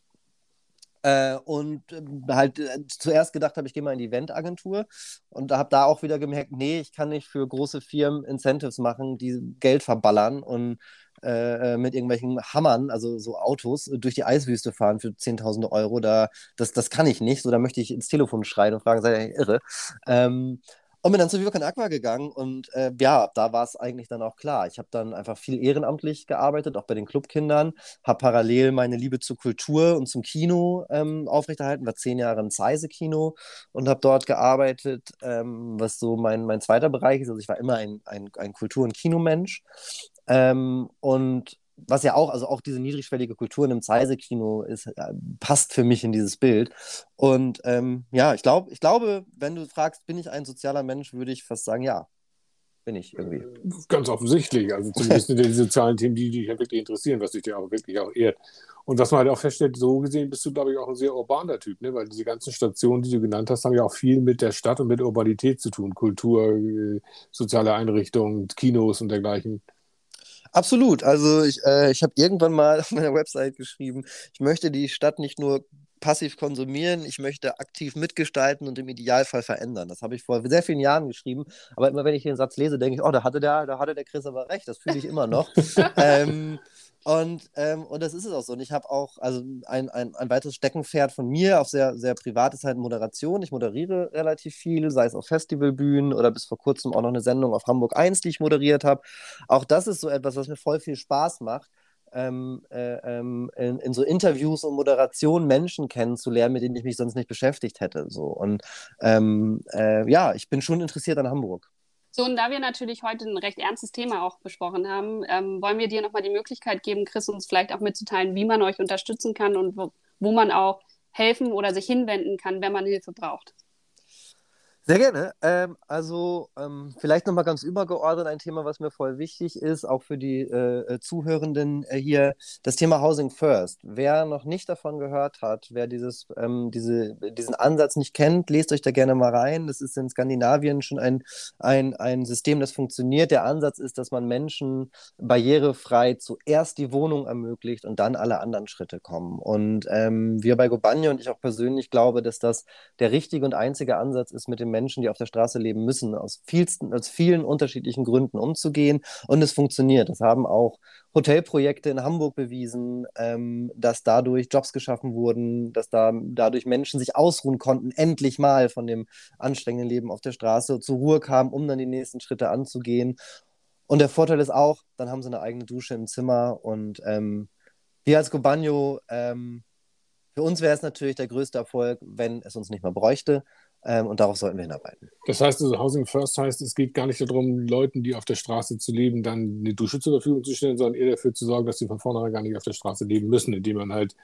S3: Äh, und äh, halt äh, zuerst gedacht habe, ich gehe mal in die Eventagentur und habe da auch wieder gemerkt, nee, ich kann nicht für große Firmen Incentives machen, die Geld verballern und äh, äh, mit irgendwelchen Hammern, also so Autos, durch die Eiswüste fahren für Zehntausende Euro. Da, das, das kann ich nicht. So, da möchte ich ins Telefon schreien und fragen, seid ihr irre? Ähm, und bin dann zu Viva Aqua gegangen und äh, ja, da war es eigentlich dann auch klar. Ich habe dann einfach viel ehrenamtlich gearbeitet, auch bei den Clubkindern, habe parallel meine Liebe zur Kultur und zum Kino ähm, aufrechterhalten, war zehn Jahre im Zeise-Kino und habe dort gearbeitet, ähm, was so mein, mein zweiter Bereich ist. Also ich war immer ein, ein, ein Kultur- und Kinomensch. Ähm, und was ja auch, also auch diese niedrigschwellige Kultur in einem Zeise-Kino ist, äh, passt für mich in dieses Bild. Und ähm, ja, ich glaube, ich glaube, wenn du fragst, bin ich ein sozialer Mensch, würde ich fast sagen, ja. Bin ich irgendwie.
S2: Ganz offensichtlich. Also zumindest in den sozialen Themen, die dich ja wirklich interessieren, was dich ja auch wirklich auch ehrt. Und was man halt auch feststellt, so gesehen bist du, glaube ich, auch ein sehr urbaner Typ, ne? weil diese ganzen Stationen, die du genannt hast, haben ja auch viel mit der Stadt und mit Urbanität zu tun. Kultur, äh, soziale Einrichtungen, Kinos und dergleichen.
S3: Absolut. Also ich, äh, ich habe irgendwann mal auf meiner Website geschrieben, ich möchte die Stadt nicht nur passiv konsumieren, ich möchte aktiv mitgestalten und im Idealfall verändern. Das habe ich vor sehr vielen Jahren geschrieben, aber immer wenn ich den Satz lese, denke ich, oh, da hatte der, da hatte der Chris aber recht, das fühle ich immer noch. ähm, und, ähm, und das ist es auch so. Und ich habe auch, also ein, ein, ein weiteres Steckenpferd von mir, auch sehr, sehr privat, ist halt Moderation. Ich moderiere relativ viel, sei es auf Festivalbühnen oder bis vor kurzem auch noch eine Sendung auf Hamburg 1, die ich moderiert habe. Auch das ist so etwas, was mir voll viel Spaß macht. Ähm, äh, ähm, in, in, so Interviews und Moderation Menschen kennenzulernen, mit denen ich mich sonst nicht beschäftigt hätte. So. Und ähm, äh, ja, ich bin schon interessiert an Hamburg.
S1: So, und da wir natürlich heute ein recht ernstes Thema auch besprochen haben, ähm, wollen wir dir nochmal die Möglichkeit geben, Chris, uns vielleicht auch mitzuteilen, wie man euch unterstützen kann und wo, wo man auch helfen oder sich hinwenden kann, wenn man Hilfe braucht.
S3: Sehr gerne. Ähm, also ähm, vielleicht nochmal ganz übergeordnet ein Thema, was mir voll wichtig ist, auch für die äh, äh, Zuhörenden äh, hier, das Thema Housing First. Wer noch nicht davon gehört hat, wer dieses, ähm, diese, diesen Ansatz nicht kennt, lest euch da gerne mal rein. Das ist in Skandinavien schon ein, ein, ein System, das funktioniert. Der Ansatz ist, dass man Menschen barrierefrei zuerst die Wohnung ermöglicht und dann alle anderen Schritte kommen. Und ähm, wir bei Gobanje und ich auch persönlich glaube, dass das der richtige und einzige Ansatz ist, mit dem Menschen, die auf der Straße leben müssen, aus, vielsten, aus vielen unterschiedlichen Gründen umzugehen. Und es funktioniert. Das haben auch Hotelprojekte in Hamburg bewiesen, ähm, dass dadurch Jobs geschaffen wurden, dass da dadurch Menschen sich ausruhen konnten, endlich mal von dem anstrengenden Leben auf der Straße zur Ruhe kamen, um dann die nächsten Schritte anzugehen. Und der Vorteil ist auch, dann haben sie eine eigene Dusche im Zimmer und ähm, wir als Gobagno, ähm, für uns wäre es natürlich der größte Erfolg, wenn es uns nicht mehr bräuchte. Ähm, und darauf sollten wir hinarbeiten.
S2: Das heißt, also Housing First heißt, es geht gar nicht darum, Leuten, die auf der Straße zu leben, dann eine Dusche zur Verfügung zu stellen, sondern eher dafür zu sorgen, dass sie von vornherein gar nicht auf der Straße leben müssen, indem man halt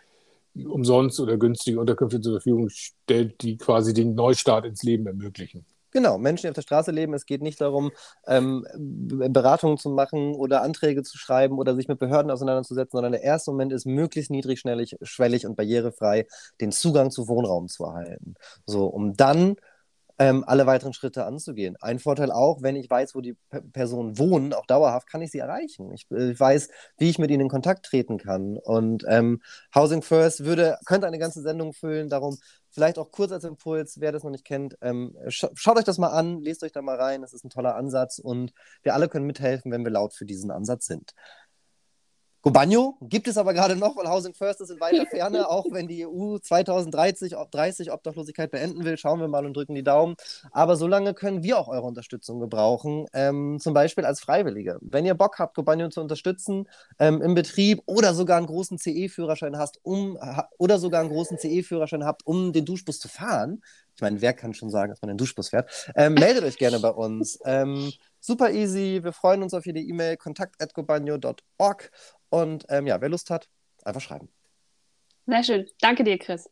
S2: umsonst oder günstige Unterkünfte zur Verfügung stellt, die quasi den Neustart ins Leben ermöglichen.
S3: Genau, Menschen, die auf der Straße leben. Es geht nicht darum, ähm, Beratungen zu machen oder Anträge zu schreiben oder sich mit Behörden auseinanderzusetzen, sondern der erste Moment ist, möglichst niedrigschwellig schwellig und barrierefrei den Zugang zu Wohnraum zu erhalten. So, um dann ähm, alle weiteren Schritte anzugehen. Ein Vorteil auch, wenn ich weiß, wo die P Personen wohnen, auch dauerhaft, kann ich sie erreichen. Ich, äh, ich, weiß, wie ich mit ihnen in Kontakt treten kann. Und ähm, Housing First würde, könnte eine ganze Sendung füllen. Darum vielleicht auch kurz als Impuls, wer das noch nicht kennt, ähm, sch schaut euch das mal an, lest euch da mal rein. Das ist ein toller Ansatz und wir alle können mithelfen, wenn wir laut für diesen Ansatz sind. Gobagno gibt es aber gerade noch, weil Housing First ist in weiter Ferne, auch wenn die EU 2030 30 Obdachlosigkeit beenden will. Schauen wir mal und drücken die Daumen. Aber solange können wir auch eure Unterstützung gebrauchen, ähm, zum Beispiel als Freiwillige. Wenn ihr Bock habt, Gobagno zu unterstützen ähm, im Betrieb oder sogar einen großen CE-Führerschein hast, um oder sogar einen großen CE-Führerschein habt, um den Duschbus zu fahren. Ich meine, wer kann schon sagen, dass man einen Duschbus fährt? Ähm, meldet euch gerne bei uns. Super easy. Wir freuen uns auf jede E-Mail kontakt@gobagno.org und ähm, ja, wer Lust hat, einfach schreiben.
S1: Sehr schön. Danke dir, Chris.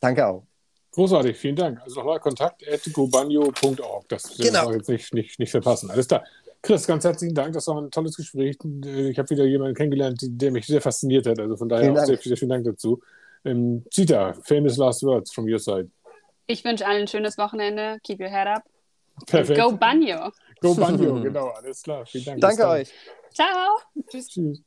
S3: Danke auch.
S2: Großartig, vielen Dank. Also nochmal kontakt.gobanio.org. Das genau. jetzt nicht, nicht, nicht verpassen. Alles klar. Chris, ganz herzlichen Dank. Das war ein tolles Gespräch. Ich habe wieder jemanden kennengelernt, der mich sehr fasziniert hat. Also von daher vielen auch sehr, sehr vielen Dank dazu. Ähm, Zita, famous last words from your side.
S1: Ich wünsche allen ein schönes Wochenende. Keep your head up. Perfekt. Go Banjo.
S2: Go Banjo, genau, alles klar. Vielen Dank.
S3: Danke euch.
S1: Ciao.
S2: Tschüss. Tschüss.